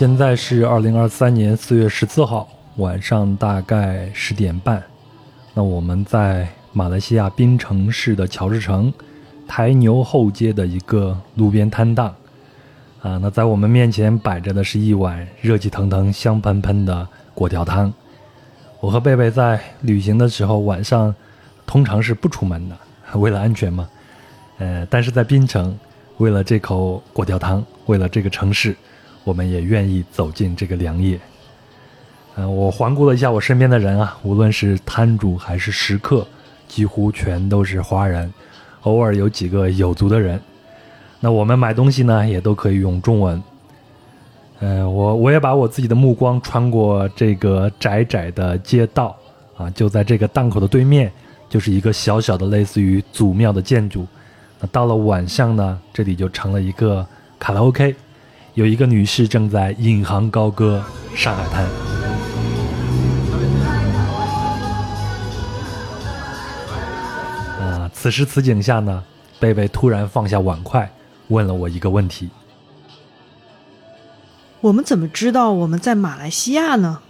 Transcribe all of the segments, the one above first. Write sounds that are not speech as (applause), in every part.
现在是二零二三年四月十四号晚上大概十点半。那我们在马来西亚槟城市的乔治城台牛后街的一个路边摊档啊。那在我们面前摆着的是一碗热气腾腾、香喷喷的粿条汤。我和贝贝在旅行的时候晚上通常是不出门的，为了安全嘛。呃，但是在槟城，为了这口粿条汤，为了这个城市。我们也愿意走进这个良夜。嗯，我环顾了一下我身边的人啊，无论是摊主还是食客，几乎全都是华人，偶尔有几个有族的人。那我们买东西呢，也都可以用中文。嗯，我我也把我自己的目光穿过这个窄窄的街道啊，就在这个档口的对面，就是一个小小的类似于祖庙的建筑。那到了晚上呢，这里就成了一个卡拉 OK。有一个女士正在引吭高歌《上海滩》。啊，此时此景下呢，贝贝突然放下碗筷，问了我一个问题：我们怎么知道我们在马来西亚呢？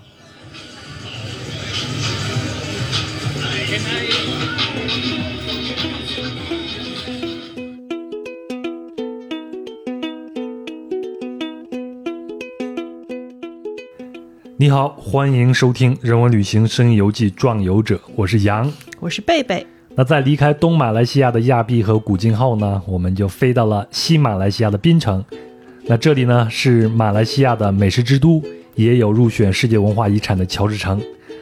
你好，欢迎收听《人文旅行声音游记·壮游者》，我是杨，我是贝贝。那在离开东马来西亚的亚庇和古晋后呢，我们就飞到了西马来西亚的槟城。那这里呢是马来西亚的美食之都，也有入选世界文化遗产的乔治城，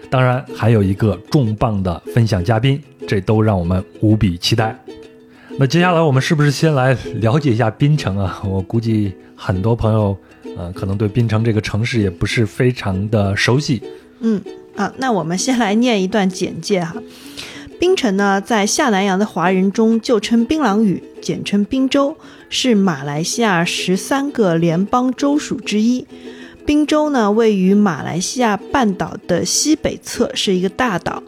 当然还有一个重磅的分享嘉宾，这都让我们无比期待。那接下来我们是不是先来了解一下槟城啊？我估计很多朋友。呃，可能对槟城这个城市也不是非常的熟悉。嗯，啊，那我们先来念一段简介哈。槟城呢，在下南洋的华人中就称槟榔屿，简称槟州，是马来西亚十三个联邦州属之一。槟州呢，位于马来西亚半岛的西北侧，是一个大岛，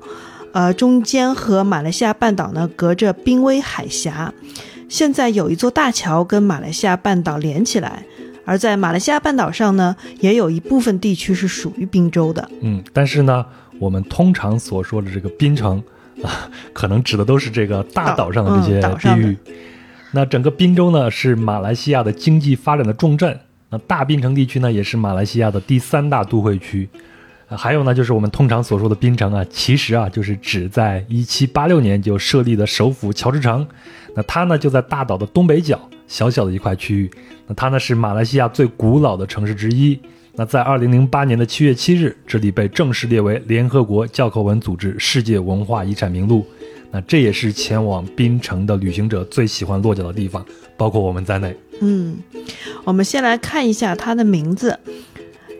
呃，中间和马来西亚半岛呢隔着濒危海峡。现在有一座大桥跟马来西亚半岛连起来。而在马来西亚半岛上呢，也有一部分地区是属于滨州的。嗯，但是呢，我们通常所说的这个槟城啊，可能指的都是这个大岛上的这些地域。那整个滨州呢，是马来西亚的经济发展的重镇。那大槟城地区呢，也是马来西亚的第三大都会区。还有呢，就是我们通常所说的槟城啊，其实啊，就是指在一七八六年就设立的首府乔治城。那它呢，就在大岛的东北角。小小的一块区域，那它呢是马来西亚最古老的城市之一。那在二零零八年的七月七日，这里被正式列为联合国教科文组织世界文化遗产名录。那这也是前往槟城的旅行者最喜欢落脚的地方，包括我们在内。嗯，我们先来看一下它的名字。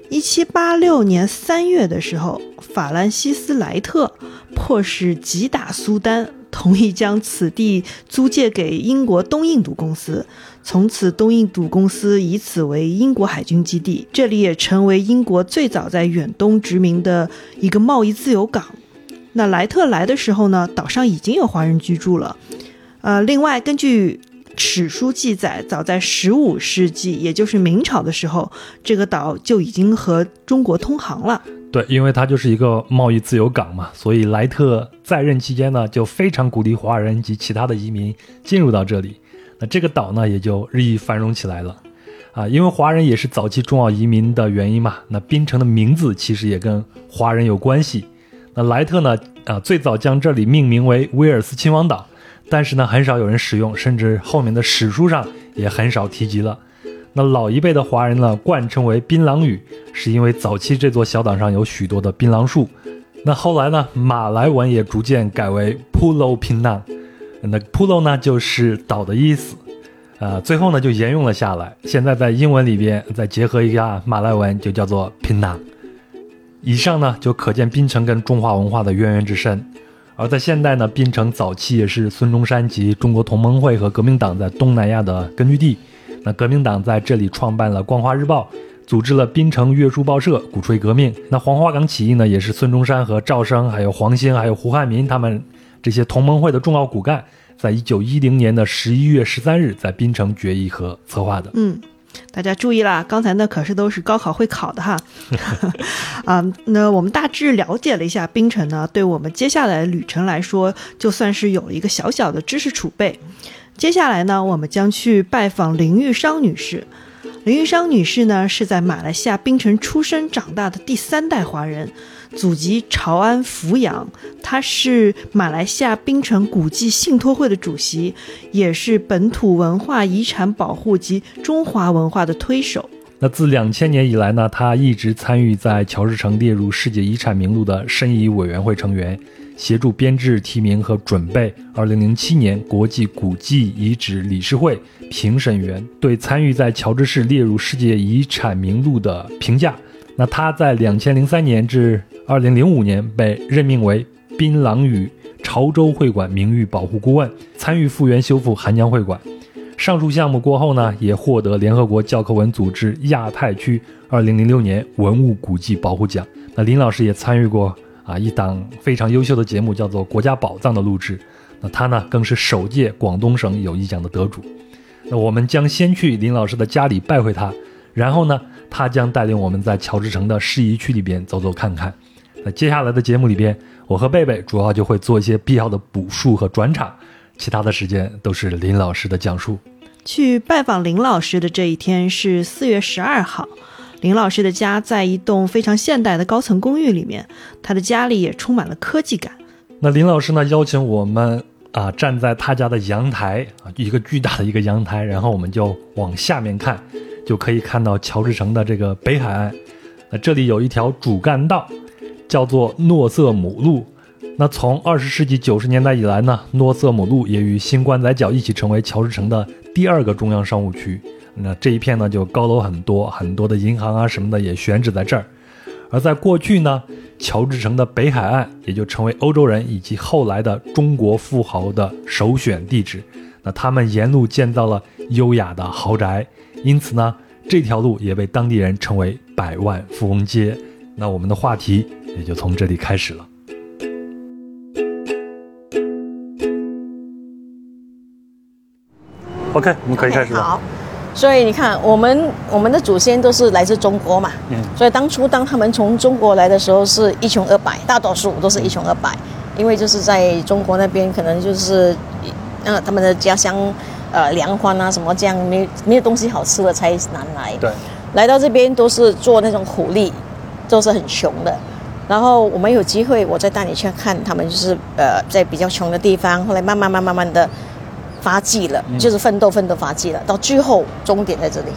一七八六年三月的时候，法兰西斯莱特迫使击打苏丹。同意将此地租借给英国东印度公司，从此东印度公司以此为英国海军基地，这里也成为英国最早在远东殖民的一个贸易自由港。那莱特来的时候呢，岛上已经有华人居住了。呃，另外根据史书记载，早在十五世纪，也就是明朝的时候，这个岛就已经和中国通航了。对，因为它就是一个贸易自由港嘛，所以莱特在任期间呢，就非常鼓励华人及其他的移民进入到这里。那这个岛呢，也就日益繁荣起来了。啊，因为华人也是早期重要移民的原因嘛，那槟城的名字其实也跟华人有关系。那莱特呢，啊，最早将这里命名为威尔斯亲王岛，但是呢，很少有人使用，甚至后面的史书上也很少提及了。那老一辈的华人呢，冠称为槟榔屿，是因为早期这座小岛上有许多的槟榔树。那后来呢，马来文也逐渐改为 Pulau Pinang，那 Pulau 呢就是岛的意思，呃，最后呢就沿用了下来。现在在英文里边再结合一下马来文，就叫做 Pinang。以上呢就可见槟城跟中华文化的渊源之深。而在现代呢，槟城早期也是孙中山及中国同盟会和革命党在东南亚的根据地。那革命党在这里创办了《光华日报》，组织了槟城月书报社，鼓吹革命。那黄花岗起义呢，也是孙中山和赵生、还有黄兴、还有胡汉民他们这些同盟会的重要骨干，在一九一零年的十一月十三日在槟城决议和策划的。嗯，大家注意啦，刚才那可是都是高考会考的哈。(laughs) (laughs) 啊，那我们大致了解了一下槟城呢，对我们接下来的旅程来说，就算是有了一个小小的知识储备。接下来呢，我们将去拜访林玉商女士。林玉商女士呢，是在马来西亚槟城出生长大的第三代华人。祖籍潮安福阳，她是马来西亚槟城古迹信托会的主席，也是本土文化遗产保护及中华文化的推手。那自两千年以来呢，她一直参与在乔治城列入世界遗产名录的申遗委员会成员，协助编制、提名和准备二零零七年国际古迹遗址理事会评审员对参与在乔治市列入世界遗产名录的评价。那他在两千零三年至二零零五年被任命为槟榔屿潮州会馆名誉保护顾问，参与复原修复韩江会馆。上述项目过后呢，也获得联合国教科文组织亚太区二零零六年文物古迹保护奖。那林老师也参与过啊一档非常优秀的节目，叫做《国家宝藏》的录制。那他呢，更是首届广东省友谊奖的得主。那我们将先去林老师的家里拜会他，然后呢，他将带领我们在乔治城的适宜区里边走走看看。那接下来的节目里边，我和贝贝主要就会做一些必要的补述和转场，其他的时间都是林老师的讲述。去拜访林老师的这一天是四月十二号，林老师的家在一栋非常现代的高层公寓里面，他的家里也充满了科技感。那林老师呢邀请我们啊站在他家的阳台啊，一个巨大的一个阳台，然后我们就往下面看，就可以看到乔治城的这个北海岸。那这里有一条主干道。叫做诺瑟姆路。那从二十世纪九十年代以来呢，诺瑟姆路也与新关仔角一起成为乔治城的第二个中央商务区。那这一片呢，就高楼很多，很多的银行啊什么的也选址在这儿。而在过去呢，乔治城的北海岸也就成为欧洲人以及后来的中国富豪的首选地址。那他们沿路建造了优雅的豪宅，因此呢，这条路也被当地人称为百万富翁街。那我们的话题。也就从这里开始了。OK，我们可以开始了。好，所以你看，我们我们的祖先都是来自中国嘛，嗯，所以当初当他们从中国来的时候，是一穷二白，大多数都是一穷二白，因为就是在中国那边，可能就是，呃，他们的家乡，呃，粮荒啊什么这样，没没有东西好吃的才难来。对，来到这边都是做那种苦力，都是很穷的。然后我们有机会，我再带你去看他们，就是呃，在比较穷的地方，后来慢慢慢慢慢的发迹了，就是奋斗奋斗发迹了，到最后终点在这里。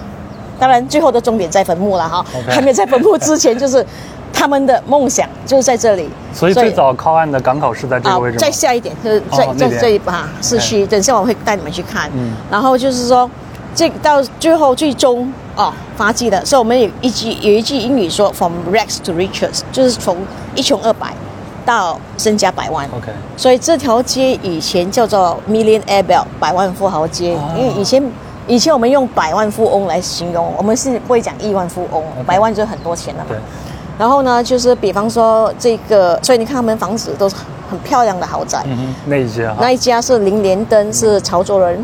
当然，最后的终点在坟墓了哈，还没在坟墓之前，就是他们的梦想就是在这里。所以最早靠岸的港口是在这个位置。再下一点，就是在在这一把市区，等下我会带你们去看。嗯。然后就是说，这到最后最终。哦，发迹的，所以我们有一句有一句英语说，from rags to riches，就是从一穷二白到身家百万。OK，所以这条街以前叫做 Millionaire Belt，百万富豪街，因为以前以前我们用百万富翁来形容，我们是不会讲亿万富翁，百万就很多钱了嘛。然后呢，就是比方说这个，所以你看他们房子都是很漂亮的豪宅。嗯，那一家？那一家是林连登，是潮州人。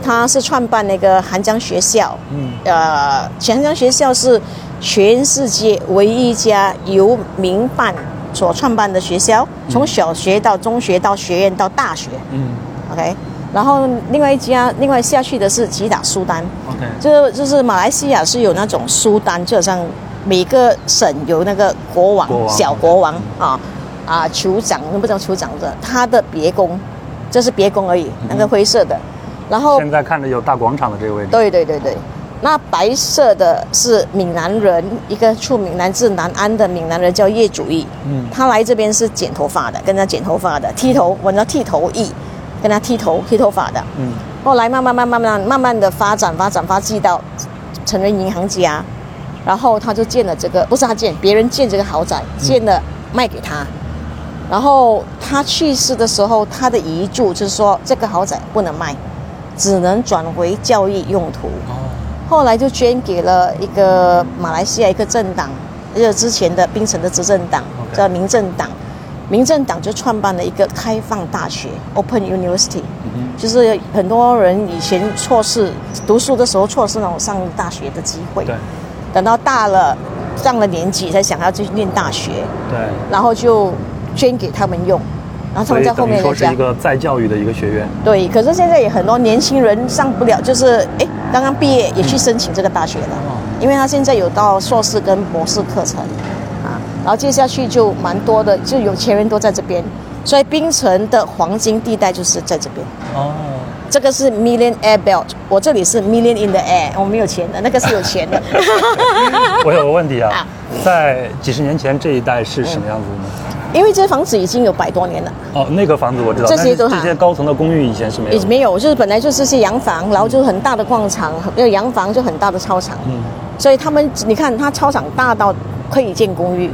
他是创办那个韩江学校，嗯，呃，韩江学校是全世界唯一一家由民办所创办的学校，从小学到中学到学院到大学，嗯，OK，然后另外一家，另外下去的是吉打苏丹，OK，就就是马来西亚是有那种苏丹，就好像每个省有那个国王、小国王啊啊酋长，不知道酋长的，他的别宫，这是别宫而已，那个灰色的。然后现在看着有大广场的这个位置，对对对对，那白色的是闽南人，一个出闽南自南安的闽南人叫叶祖义，嗯，他来这边是剪头发的，跟他剪头发的，剃头，我叫剃头艺，跟他剃头剃头发的，嗯，后来慢慢慢慢慢慢慢的发展发展发迹到成为银行家，然后他就建了这个，不是他建，别人建这个豪宅，建了卖给他。然后他去世的时候，他的遗嘱就是说这个豪宅不能卖。只能转为教育用途，后来就捐给了一个马来西亚一个政党，就是之前的槟城的执政党叫民政党，民政党就创办了一个开放大学 （Open University），、就是很多人以前错失读书的时候错失那种上大学的机会，对。等到大了上了年纪才想要去念大学，对，然后就捐给他们用，然后他们在后面说是一个再教育的一个学院。对，可是现在也很多年轻人上不了，就是哎，刚刚毕业也去申请这个大学了，因为他现在有到硕士跟博士课程啊，然后接下去就蛮多的，就有钱人都在这边，所以槟城的黄金地带就是在这边。哦，这个是 Million Air Belt，我这里是 Million in the Air，我没有钱的，那个是有钱的。(laughs) 我有个问题啊啊，在几十年前这一带是什么样子的呢？因为这房子已经有百多年了，哦，那个房子我知道，这些都是这些高层的公寓以前是没有没有，就是本来就是些洋房，然后就很大的广场，那个洋房就很大的操场，嗯。所以他们你看，它操场大到可以建公寓，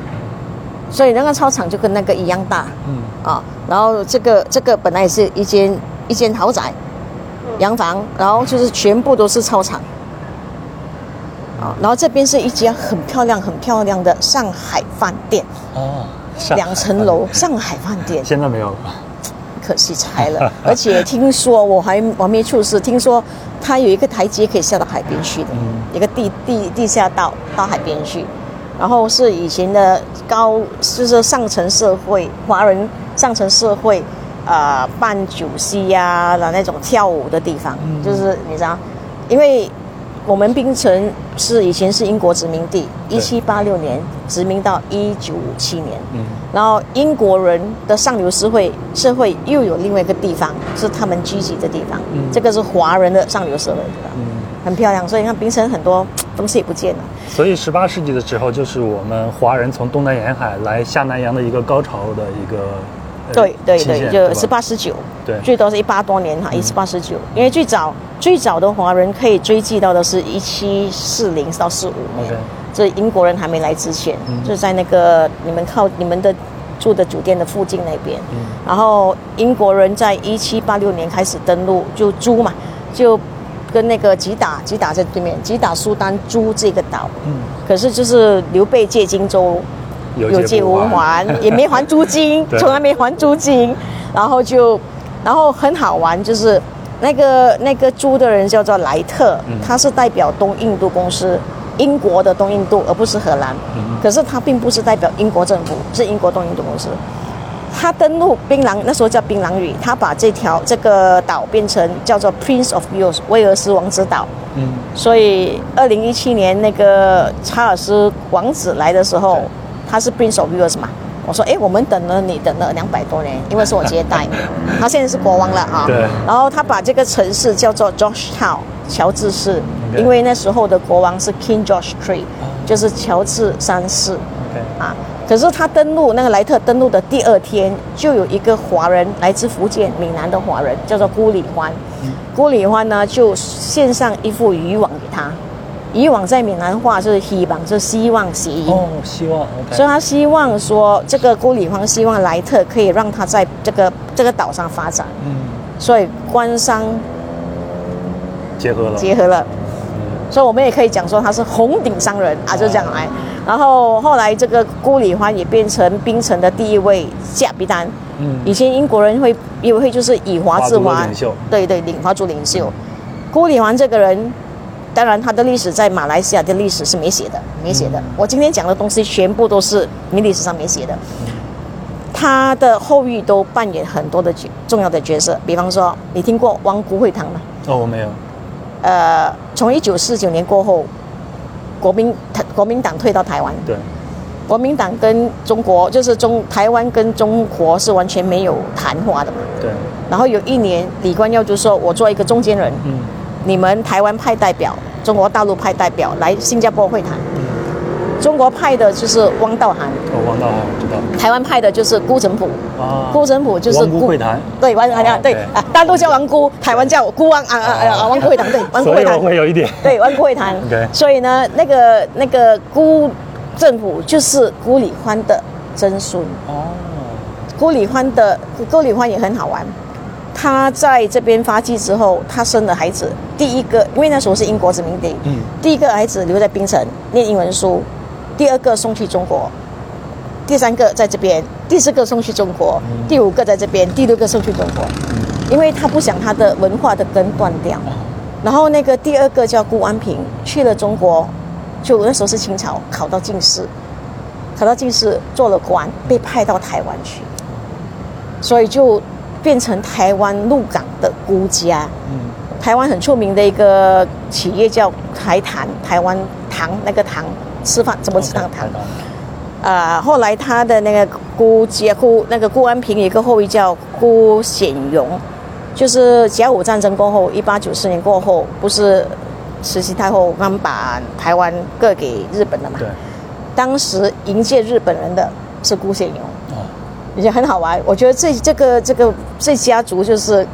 所以那个操场就跟那个一样大。嗯，啊。然后这个这个本来也是一间一间豪宅，洋房，然后就是全部都是操场。啊，然后这边是一家很漂亮、很漂亮的上海饭店，哦，两层楼上海饭店。现在没有了。可惜拆了，(laughs) 而且听说我还我还没出事，听说它有一个台阶可以下到海边去的，嗯。一个地地地下道到海边去，然后是以前的高，就是上层社会华人上层社会，呃，办酒席呀、的那种跳舞的地方，嗯。就是你知道，因为我们槟城是以前是英国殖民地，对一七八六年殖民到一九五七年，嗯然后英国人的上流社会社会又有另外一个地方是他们聚集的地方，嗯这个是华人的上流社会地方，嗯，很漂亮。所以你看槟城很多东西也不见了，所以十八世纪的时候，就是我们华人从东南沿海来下南洋的一个高潮的一个。呃对对对，就十八十九，对。最多是一八多年哈，一十八十九，因为最早最早的华人可以追记到的是一七四零到四五年这英国人还没来之前，嗯。就在那个你们靠你们的住的酒店的附近那边，嗯。然后英国人在一七八六年开始登陆，就租嘛，就跟那个吉打吉打在对面，吉打苏丹租这个岛，嗯，可是就是刘备借荆州，有借无还，也没还租金，(laughs) 从来没还租金，然后就，然后很好玩，就是那个那个租的人叫做莱特，嗯。他是代表东印度公司，英国的东印度，而不是荷兰，嗯可是他并不是代表英国政府，是英国东印度公司。他登陆槟榔，那时候叫槟榔屿，他把这条这个岛变成叫做 Prince of Wales 威尔斯王子岛，嗯。所以，二零一七年那个查尔斯王子来的时候对，他是 Prince of Wales 嘛。我说，哎，我们等了你等了两百多年，因为是我接待，(laughs) 他现在是国王了啊。对然后他把这个城市叫做 Georgetown 乔治市因为那时候的国王是 King George III，、就是乔治三世。啊。可是他登陆那个莱特登陆的第二天，就有一个华人来自福建闽南的华人，叫做辜礼欢。辜礼欢呢就献上一副渔网给他，渔网在闽南话是希望，是希望谐音。哦，希望所以他希望说，这个辜礼欢希望莱特可以让他在这个这个岛上发展，嗯，所以官商结合了，结合了。所以我们也可以讲说他是红顶商人啊，就这样来。然后后来这个辜礼欢也变成槟城的第一位假比丹。嗯以前英国人会以为会就是以华治华对对，领华族领袖。辜礼欢这个人，当然他的历史在马来西亚的历史是没写的，没写的。我今天讲的东西全部都是你历史上没写的。他的后裔都扮演很多的角重要的角色，比方说，你听过汪辜会堂吗？哦，我没有，呃，从一九四九年过后，国民国民党退到台湾，对，国民党跟中国就是中台湾跟中国是完全没有谈话的嘛。对，然后有一年，李光耀就说：“我做一个中间人，嗯你们台湾派代表，中国大陆派代表来新加坡会谈。中国派的就是汪道涵，哦，汪道我知道，台湾派的就是辜振甫。啊，辜振甫就是王辜会谈，对，汪啊对啊，大陆叫王辜，台湾叫辜汪啊啊啊啊，王辜会谈对，王辜会谈。(laughs) 我会有一点，对，湾会谈。(laughs) 所以呢，那个那个辜政府就是辜礼欢的曾孙。哦，辜礼欢的辜礼欢也很好玩，他在这边发迹之后，他生了孩子，第一个因为那时候是英国殖民地，嗯。第一个孩子留在槟城念英文书，第二个送去中国，第三个在这边，第四个送去中国，第五个在这边，第六个送去中国，因为他不想他的文化的根断掉。然后那个第二个叫顾安平，去了中国，就那时候是清朝，考到进士，考到进士做了官，被派到台湾去，所以就变成台湾鹿港的孤家。台湾很出名的一个企业叫台糖，台湾糖那个糖吃饭怎么吃那个糖？啊，后来他的那个姑姐姑那个顾安平有一个后裔叫顾显荣，就是甲午战争过后，一八九四年过后，不是慈禧太后刚把台湾割给日本了嘛？对。当时迎接日本人的是顾显荣，哦，也很好玩。我觉得这这个这个这家族就是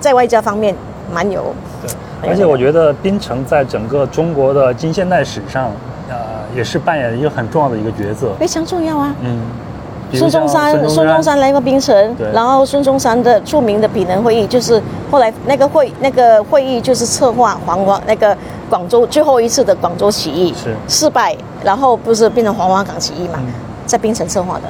在外交方面蛮有。对，而且我觉得槟城在整个中国的近现代史上。呃也是扮演一个很重要的一个角色，非常重要啊。嗯，孙中山，孙中山来过槟城，然后孙中山的著名的比能会议，就是后来那个会那个会议就是策划黄花那个广州最后一次的广州起义是失败，然后不是变成黄花岗起义嘛，在槟城策划的。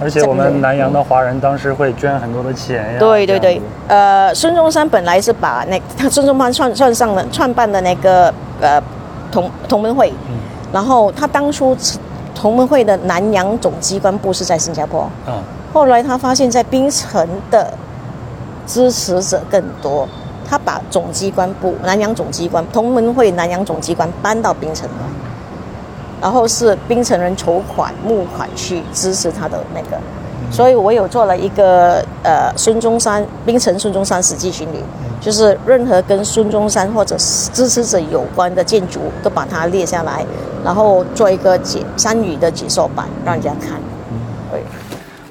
而且我们南洋的华人当时会捐很多的钱呀。对对对，呃，孙中山本来是把那他孙中山创创上了创办的那个呃。同同盟会，然后他当初同盟会的南洋总机关部是在新加坡，嗯，后来他发现，在槟城的支持者更多，他把总机关部南洋总机关同盟会南洋总机关搬到槟城了，然后是槟城人筹款募款去支持他的那个，所以我有做了一个呃孙中山槟城孙中山史记巡礼。就是任何跟孙中山或者支持者有关的建筑，都把它列下来，然后做一个解三语的解说版，让人家看。对，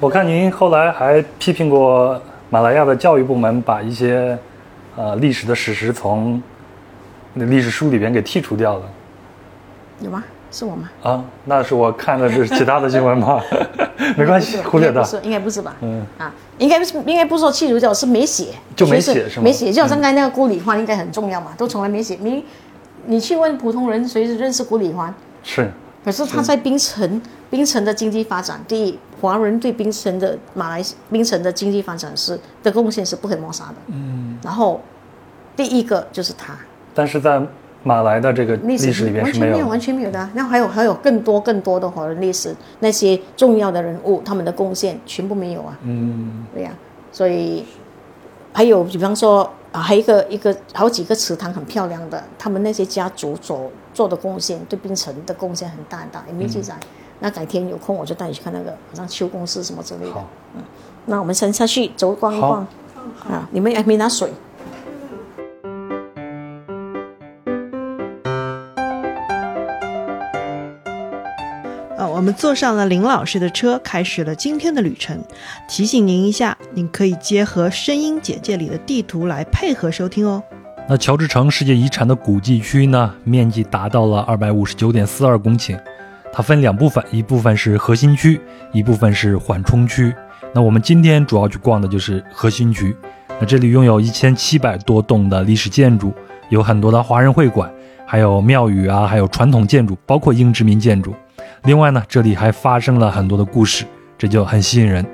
我看您后来还批评过马来亚的教育部门，把一些呃历史的史实从那历史书里边给剔除掉了。有吗？是我吗？啊，那是我看的是其他的新闻吗？(laughs) 没关系，忽略掉。不是，应该不是吧？嗯啊，应该不是，应该不是说弃除掉，是没写，就没写是吗？没写，就好像刚才那个顾里欢应该很重要嘛，都从来没写。你你去问普通人，谁是认识顾里欢？是。可是他在槟城，槟城的经济发展，第一，华人对槟城的马来槟城的经济发展是的贡献是不可抹杀的。嗯。然后，第一个就是他。但是在。马来的这个历史里面是没有，完全没有的。那还有还有更多更多的华人历史，那些重要的人物，他们的贡献全部没有啊。嗯，对呀。所以还有，比方说啊，还有一个一个好几个祠堂很漂亮的，他们那些家族做做的贡献，对槟城的贡献很大很大，也没记载。那改天有空我就带你去看那个，好像邱公司什么之类的。嗯，那我们先下去走逛一逛。啊，你们还没拿水。我们坐上了林老师的车，开始了今天的旅程。提醒您一下，您可以结合声音简介里的地图来配合收听哦。那乔治城世界遗产的古迹区呢，面积达到了二百五十九点四二公顷。它分两部分，一部分是核心区，一部分是缓冲区。那我们今天主要去逛的就是核心区。那这里拥有一千七百多栋的历史建筑，有很多的华人会馆，还有庙宇啊，还有传统建筑，包括英殖民建筑。另外呢，这里还发生了很多的故事，这就很吸引人。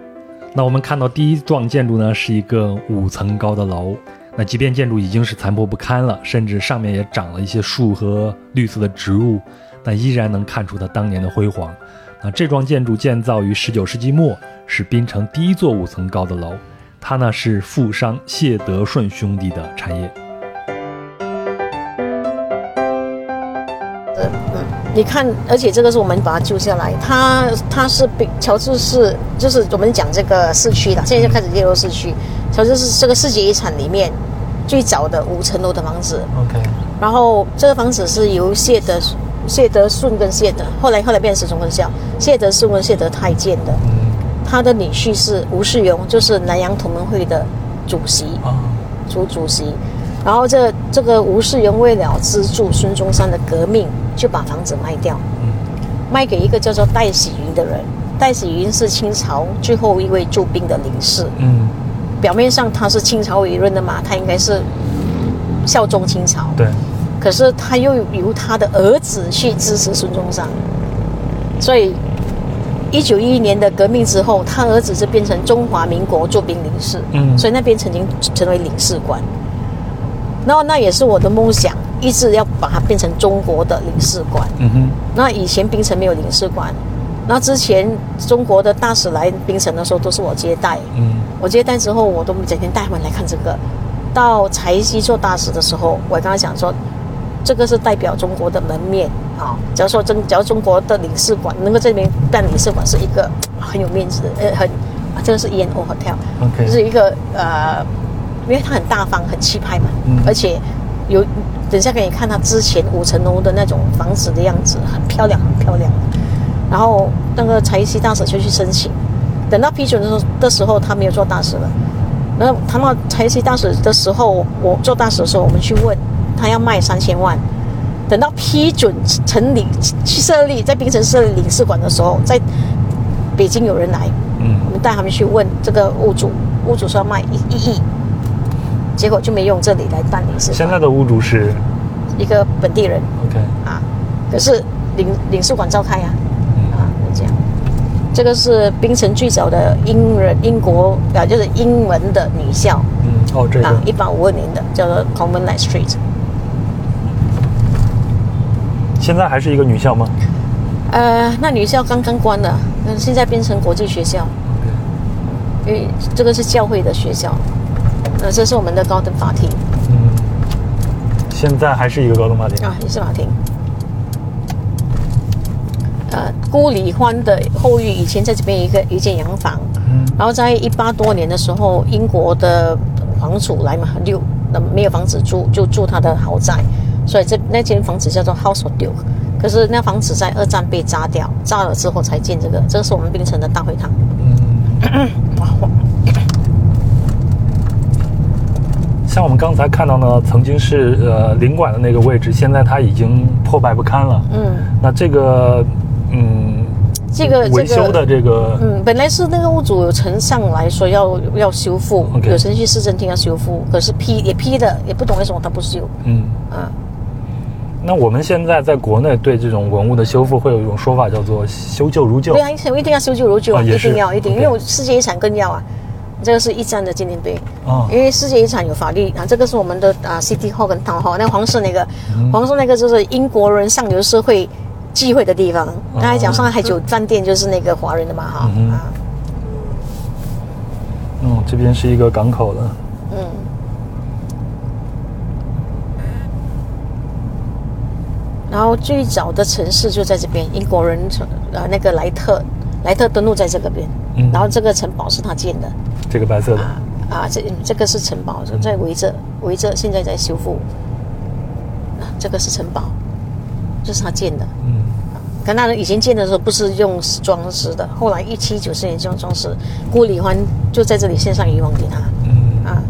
那我们看到第一幢建筑呢，是一个五层高的楼。那即便建筑已经是残破不堪了，甚至上面也长了一些树和绿色的植物，但依然能看出它当年的辉煌。那这幢建筑建造于十九世纪末，是槟城第一座五层高的楼。它呢是富商谢德顺兄弟的产业。你看，而且这个是我们把它救下来，它它是被乔治市，就是我们讲这个市区的，现在就开始列入市区。乔治是这个世界遗产里面最早的五层楼的房子。OK。然后这个房子是由谢德谢德顺跟谢德，后来后来变成中分校，谢德顺跟谢德太建的。他的女婿是吴世荣，就是南洋同盟会的主席，主主席。然后这这个吴世荣为了资助孙中山的革命。就把房子卖掉，卖给一个叫做戴喜云的人。戴喜云是清朝最后一位驻兵的领事。嗯，表面上他是清朝委任的嘛，他应该是效忠清朝。对。可是他又由他的儿子去支持孙中山，所以一九一一年的革命之后，他儿子就变成中华民国驻兵领事，嗯所以那边曾经成为领事馆。然后那也是我的梦想，一直要把它变成中国的领事馆。嗯哼，那以前槟城没有领事馆，那之前中国的大使来槟城的时候都是我接待，嗯我接待之后我都整天带他们来看这个。到柴西做大使的时候，我跟他讲说，这个是代表中国的门面啊。假如说中，假如中国的领事馆能够在这边办领事馆，是一个很有面子的，呃，很啊，这个是 E N O Hotel，OK 就是一个呃，因为他很大方，很气派嘛，嗯而且有等下可以看他之前五层楼的那种房子的样子，很漂亮，很漂亮。然后那个柴西大使就去申请，等到批准的时候的时候，他没有做大使了。然后谈到柴西大使的时候，我做大使的时候，我们去问他要卖三千万。等到批准成立去设立在槟城设立领事馆的时候，在北京有人来，嗯我们带他们去问这个屋主，屋主说要卖一一亿，结果就没用这里来办领事馆。现在的屋主是一个本地人 OK，啊，可是领领事馆照开呀、嗯啊，这样。这个是冰城最早的英人英国啊，就是英文的女校嗯哦这个，啊一八五二年的，叫做 Common Light Street。现在还是一个女校吗呃，那女校刚刚关了，那现在变成国际学校，？OK，因为这个是教会的学校。那这是我们的高等法庭嗯，现在还是一个高等法庭啊，也是法庭。呃，孤里欢的后裔以前在这边一个一间洋房，嗯然后在一八多年的时候，英国的皇储来嘛，六那没有房子住，就住他的豪宅，所以这那间房子叫做 House of Duke。可是那房子在二战被炸掉，炸了之后才建这个，这个是我们槟城的大会堂。嗯，(clears throat) 哇哇像我们刚才看到呢，曾经是呃领馆的那个位置，现在它已经破败不堪了。嗯，那这个嗯这个维修的这个。嗯，本来是那个屋主有呈上来说要要修复有程序市政厅要修复，可是批也批的，也不懂为什么他不修。嗯，啊，那我们现在在国内对这种文物的修复会有一种说法叫做修旧如旧对。啊，一定要修旧如旧啊，一定要一定因为我世界遗产更要啊。这个是一战的纪念碑，哦。因为世界遗产有法律啊。这个是我们的啊 City Hall 跟 Town Hall，那个黄色那个，嗯。黄色那个就是英国人上流社会聚会的地方。刚才讲上海海酒饭店就是那个华人的嘛哈哦嗯啊，嗯，这边是一个港口了。嗯。然后最早的城市就在这边，英国人从呃那个莱特，莱特登陆在这个边，嗯。然后这个城堡是他建的这个白色的，啊啊，这这个是城堡，在围着围着，现在在修复。啊，这个是城堡，这是他建的。嗯，可那以前建的时候不是用装饰的，后来一七九四年用装饰，顾里欢就在这里献上遗忘给他。嗯，啊。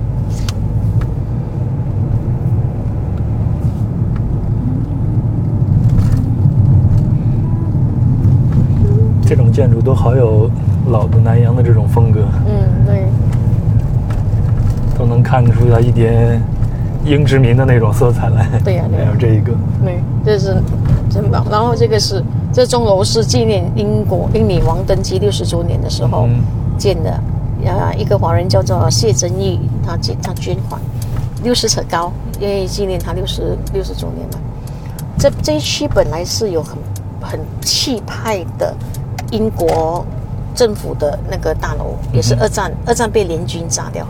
这种建筑都好有老的南洋的这种风格，嗯，对。都能看出来一点英殖民的那种色彩来。对呀还有这一个，对，这是珍宝。然后这个是这钟楼是纪念英国英女王登基六十周年的时候嗯建的，啊，一个华人叫做谢珍义，他捐他捐款六十尺高，因为纪念他六十六十周年嘛。这这一区本来是有很很气派的英国政府的那个大楼，也是二战二战被联军炸掉。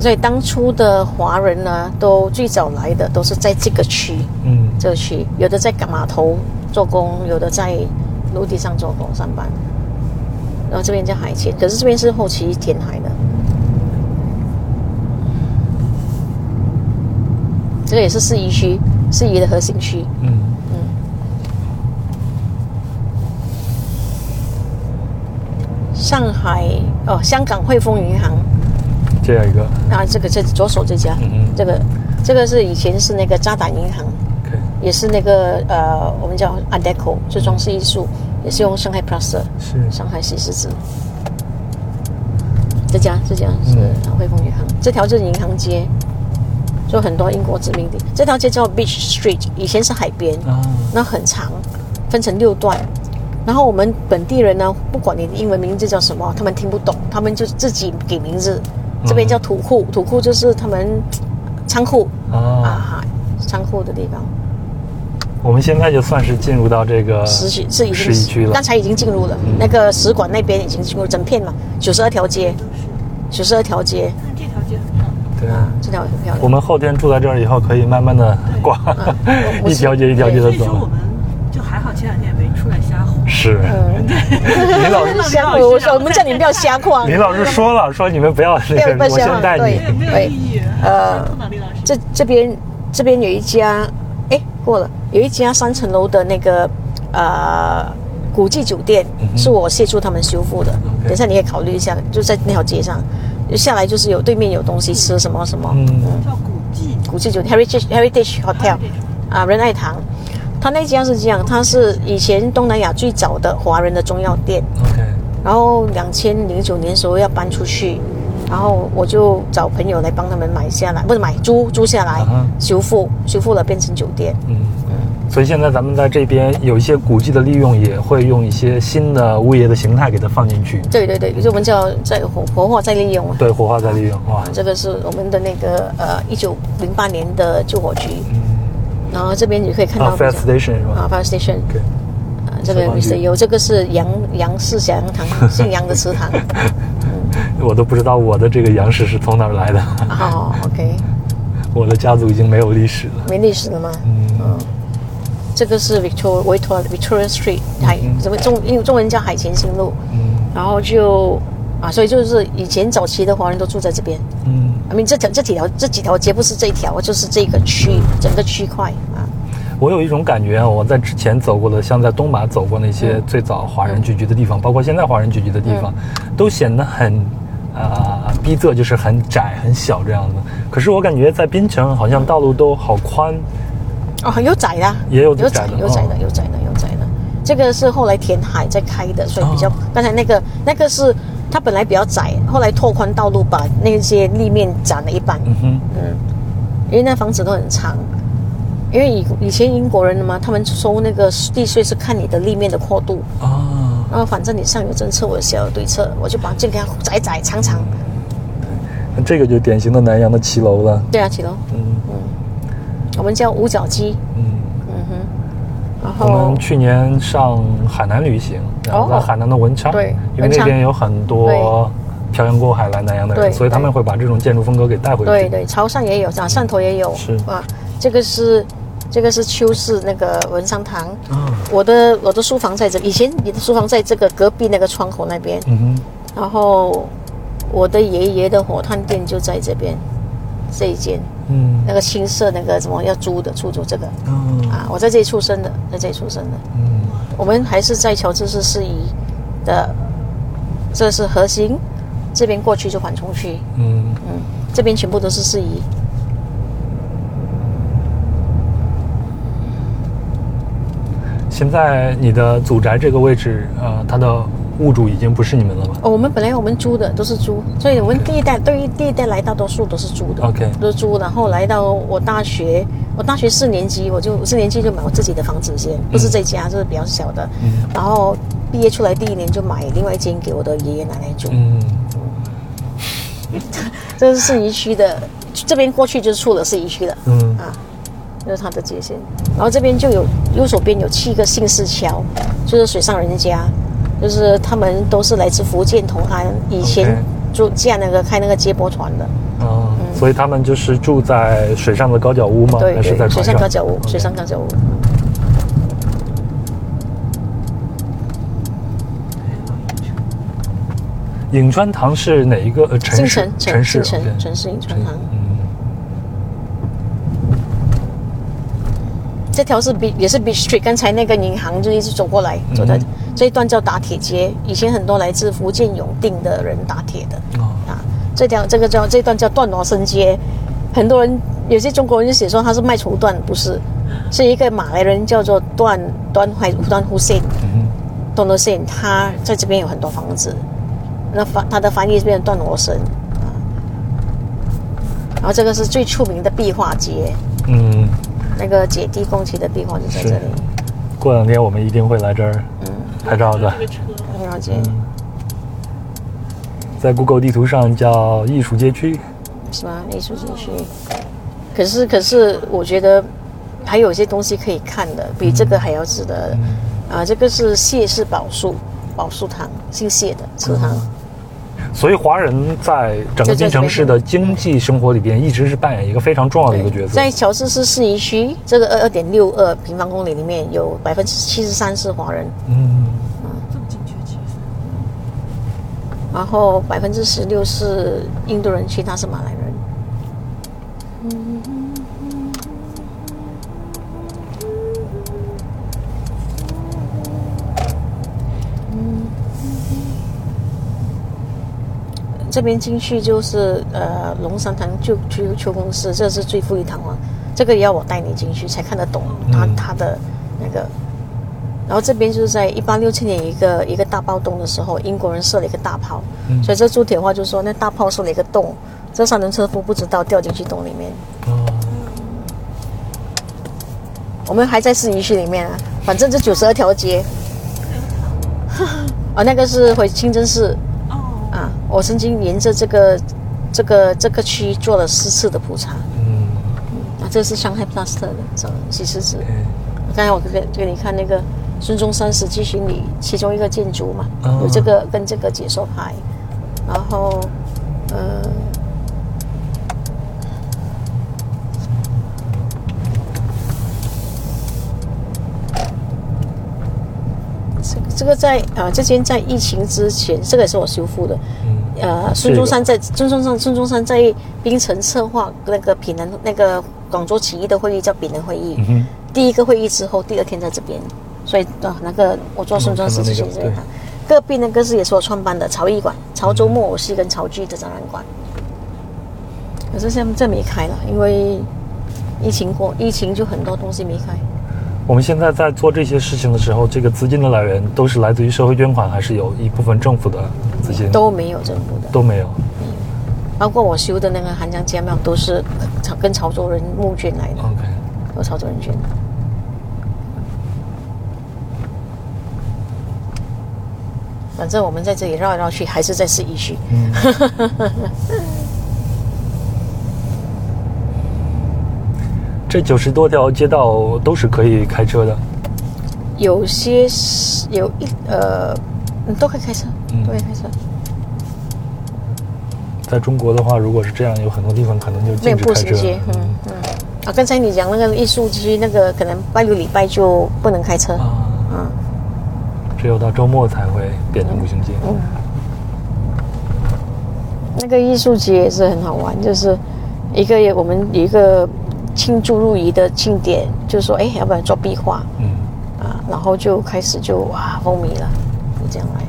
所以当初的华人呢，都最早来的都是在这个区，嗯，这个区有的在港码头做工，有的在陆地上做工上班。然后这边叫海前，可是这边是后期填海的。这个也是市宜区，市宜的核心区。嗯，上海哦，香港汇丰银行。这样一个。啊，这个这左手这家，这个这个是以前是那个渣打银行也是那个呃，我们叫 Art Deco，就装饰艺术，也是用上海 Plus 是。上海西施字。这家这家是嗯汇丰银行，这条就是银行街，就很多英国殖民地。这条街叫 Beach Street，以前是海边，啊，那很长，分成六段，然后我们本地人呢，不管你的英文名字叫什么，他们听不懂，他们就自己给名字。这边叫土库，土库就是他们仓库啊，啊，仓库的地方。我们现在就算是进入到这个十区是已经十一区了刚。才已经进入了，那个使馆那边已经进入整片嘛，九十二条街，九十二条街看这条街很漂亮。对啊，这条很漂亮。我们后天住在这儿以后，可以慢慢的逛，我 (laughs) 一条街一条街的走所以说我。们就还好，前两天。是，嗯，李老师，(laughs) 瞎我说我们叫你不要瞎逛李。老师说了，说你们不要那个，我先带你。没有意义。呃李老师，这这边这边有一家，哎，过了，有一家三层楼的那个呃古迹酒店，是我协助他们修复的。等一下你可以考虑一下，就在那条街上，就下来就是有对面有东西吃，什么什么，嗯叫古迹古迹酒店 Heritage Heritage Hotel 啊，仁爱堂。他那家是这样，他是以前东南亚最早的华人的中药店，OK，然后两千零九年时候要搬出去，然后我就找朋友来帮他们买下来，不是买租租下来修复修复了变成酒店。嗯，所以现在咱们在这边有一些古迹的利用，也会用一些新的物业的形态给它放进去，对对对，就我们叫在活活化再利用。啊。对，活化再利用，哇，这个是我们的那个呃一九零八年的救火局，然后这边你可以看到啊，fire station 是啊 fire station，？OK，啊这个消防局 Mr. 有这个是杨杨氏小羊堂，(laughs) 姓杨的祠堂。(laughs) 我都不知道我的这个洋史是从哪儿来的，哦，OK，(laughs) 我的家族已经没有历史了。没历史了吗？嗯，这个是 Victoria Victoria Victoria Street 海，什么中英中文叫海前新路，嗯然后就啊，所以就是以前早期的华人都住在这边。嗯，I mean 这条这几条这几条街不是这一条，就是这个区整个区块啊。我有一种感觉啊，我在之前走过的，像在东马走过那些最早华人聚居的地方，包括现在华人聚居的地方，都显得很啊、逼仄，就是很窄很小这样的。可是我感觉在槟城好像道路都好宽，哦，有窄的啊，也有有窄的窄有窄的哦有窄的有窄的。这个是后来填海在开的，所以比较哦刚才那个那个是它本来比较窄，后来拓宽道路把那些立面斩了一半。嗯哼，嗯，因为那房子都很长，因为以以前英国人的嘛，他们收那个地税是看你的立面的阔度，啊，然后反正你上有政策，我下有对策，我就把这个窄窄长长。那这个就典型的南洋的骑楼了。对啊，骑楼，嗯。嗯。我们叫五角鸡，嗯，然我们去年上海南旅行，然后在哦海南的文昌，对因为那边有很多漂洋过海来南洋的人，所以他们会把这种建筑风格给带回去。对对，潮汕也有，啊，汕头也有，是。啊，这个是这个是秋氏那个文昌堂，啊，我的我的书房在这，以前你的书房在这个隔壁那个窗口那边，嗯哼。然后我的爷爷的火炭店就在这边，这一间嗯。那个青色那个什么要租的出租这个。嗯啊，我在这里出生的，在这里出生的。嗯。我们还是在乔治市市宜的，这是核心，这边过去就缓冲区，嗯，嗯，这边全部都是市宜。现在你的祖宅这个位置，呃，它的物主已经不是你们了吧？哦，我们本来我们租的都是租，所以我们第一代对于第一代来大多数都是租的 OK 都是租。然后来到我大学，我大学四年级我就四年级就买我自己的房子先，不是这家，这是比较小的。嗯然后毕业出来第一年就买另外一间给我的爷爷奶奶住，嗯 (laughs) 这是市一区的，这边过去就是出了市一区的嗯啊，这是它的界限。然后这边就有右手边有七个姓氏桥，就是水上人家，就是他们都是来自福建同安，以前就驾那个开那个接驳船的，哦，所以他们就是住在水上的高脚屋吗？对还是在对，水上？上高脚屋，水上高脚屋。颍川堂是哪一个？呃城市？城城市城 OK 城市颍川堂。嗯。这条是 B 也是 Beach Street，刚才那个银行就一直走过来，走的、嗯这一段叫打铁街，以前很多来自福建永定的人打铁的。哦。啊，这条这个叫这段叫段罗生街，很多人有些中国人就写说他是卖绸缎，不是，是一个马来人叫做段段怀段胡嗯段罗森，他在这边有很多房子，那翻他的翻译是变成段罗生啊。然后这个是最出名的壁画街，嗯，那个姐弟宫崎的壁画就在这里。过两天我们一定会来这儿拍照的，了解，在 Google 地图上叫艺术街区。是吧？艺术街区。可是可是，我觉得还有些东西可以看的，比这个还要值得的。啊，这个是谢氏宝树宝树堂，姓谢的祠堂。所以华人在整个京城市的经济生活里边，一直是扮演一个非常重要的一个角色。在乔治市市宜区这个二二点六二平方公里里面，有百分之七十三是华人，嗯，这么精确，其实。然后百分之十六是印度人，其他是马来人。这边进去就是呃龙山堂旧旧旧公司，这是最富丽堂皇，这个也要我带你进去才看得懂它它的那个。然后这边就是在一八六七年一个一个大暴动的时候，英国人射了一个大炮，所以这铸铁话就说那大炮射了一个洞，这三轮车夫不知道掉进去洞里面。我们还在市宜区里面啊，反正这九十二条街。(laughs) 哦，那个是回清真寺。啊，我曾经沿着这个、这个、这个区做了四次的普查。嗯，啊，这是上海 Plus 的这西施子。刚才我给给你看那个孙中山史记巡礼其中一个建筑嘛，有这个跟这个解说牌，然后，呃。这个在啊，这间在疫情之前，这个也是我修复的。呃，孙中山在孙中山孙中山在槟城策划那个闽南那个广州起义的会议叫闽南会议。嗯第一个会议之后，第二天在这边，所以啊，那个我做孙中山史记这一堂，隔壁那个是也是我创办的潮艺馆，潮州木偶戏跟潮剧的展览馆。可是现在没开了，因为疫情过，疫情就很多东西没开。我们现在在做这些事情的时候，这个资金的来源都是来自于社会捐款，还是有一部分政府的资金？都没有政府的，都没有。包括我修的那个韩江家庙，都是潮跟潮州人募捐来的。OK，都潮州人捐的。反正我们在这里绕来绕去，还是在市一区。(laughs) 这九十多条街道都是可以开车的，有些是有一呃，都可以开车，都可以开车。在中国的话，如果是这样，有很多地方可能就禁止开车。嗯嗯。啊，刚才你讲那个艺术区，那个可能拜六礼拜就不能开车啊，嗯，只有到周末才会变成步行街。嗯。那个艺术节也是很好玩，就是一个我们一个。庆祝入仪的庆典，就说哎，要不要做壁画？嗯，啊，然后就开始就哇风靡了，就这样来。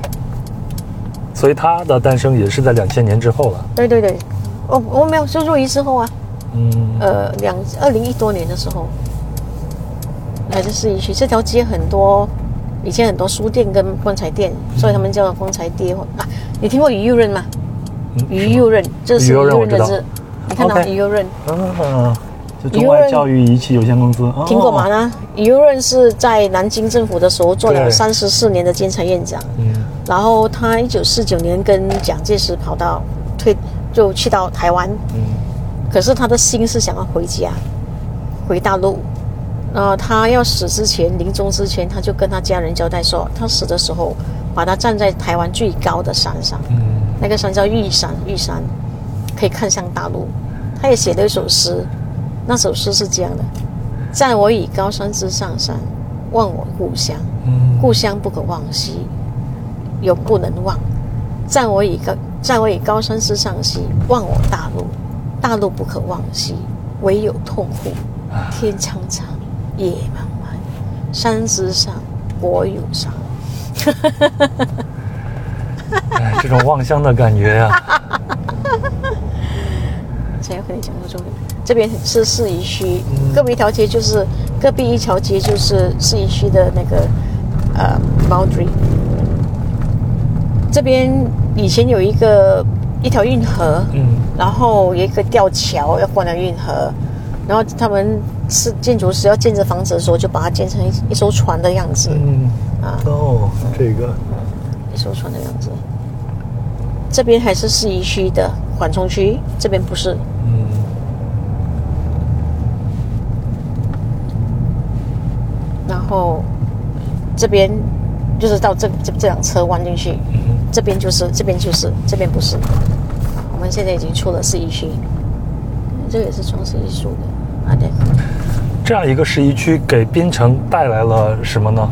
所以它的诞生也是在两千年之后了。对对对，我我没有就入仪之后啊，嗯，呃，两二零一多年的时候，来这是一区这条街很多，以前很多书店跟棺材店，所以他们叫棺材店啊。你听过于右任吗？于右任，这是于右任的字，你看到于右任？嗯。中外教育仪器有限公司，听过吗？呢？余润是在南京政府的时候做了三十四年的监察院长，嗯，然后他一九四九年跟蒋介石跑到退，就去到台湾，嗯，可是他的心是想要回家，回大陆，呃，他要死之前，临终之前，他就跟他家人交代说，他死的时候，把他站在台湾最高的山上，嗯，那个山叫玉山，玉山可以看向大陆，他也写了一首诗。那首诗是这样的：在我以高山之上山，望我故乡，故乡不可忘兮，永不能忘；在我以高，在我以高山之上兮，望我大陆，大陆不可忘兮，唯有痛苦。天苍苍，野茫茫，山之上，国有伤。(laughs) 哎，这种望乡的感觉呀！(laughs) 谁要和你讲到重点？这边是市宜区，隔壁一条街就是隔壁一条街就是市宜区的那个呃 boundary。这边以前有一个一条运河，嗯，然后有一个吊桥要过那运河，然后他们是建筑师要建这房子的时候，就把它建成一一艘船的样子，嗯，啊，哦，这个，一艘船的样子。这边还是市一区的缓冲区，这边不是。嗯，然后这边就是到这这这辆车弯进去，这边就是这边就是这边不是。我们现在已经出了市一区，这个也是装饰艺术的啊，对。这样一个十一区给槟城带来了什么呢？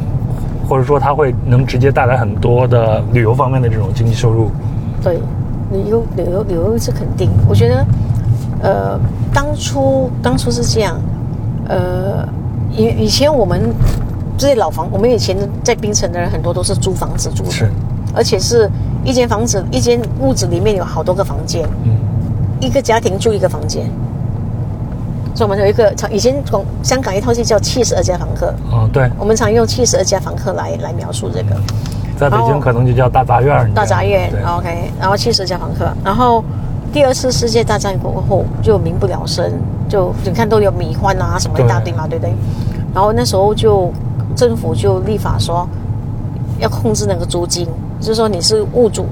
或者说它会能直接带来很多的旅游方面的这种经济收入？对，旅游旅游旅游是肯定。我觉得，呃，当初当初是这样，呃，以以前我们这些老房，我们以前在槟城的人很多都是租房子住的，是，而且是一间房子一间屋子里面有好多个房间，嗯，一个家庭住一个房间。所以我们有一个常以前广香港一套戏叫七十二家房客，哦，对，我们常用七十二家房客来来描述这个。在北京可能就叫大杂院大杂院对，OK，然后七十二家房客，然后第二次世界大战过后就民不聊生，就你看都有米换啊什么一大堆嘛，对不对？然后那时候就政府就立法说要控制那个租金，就是说你是物主，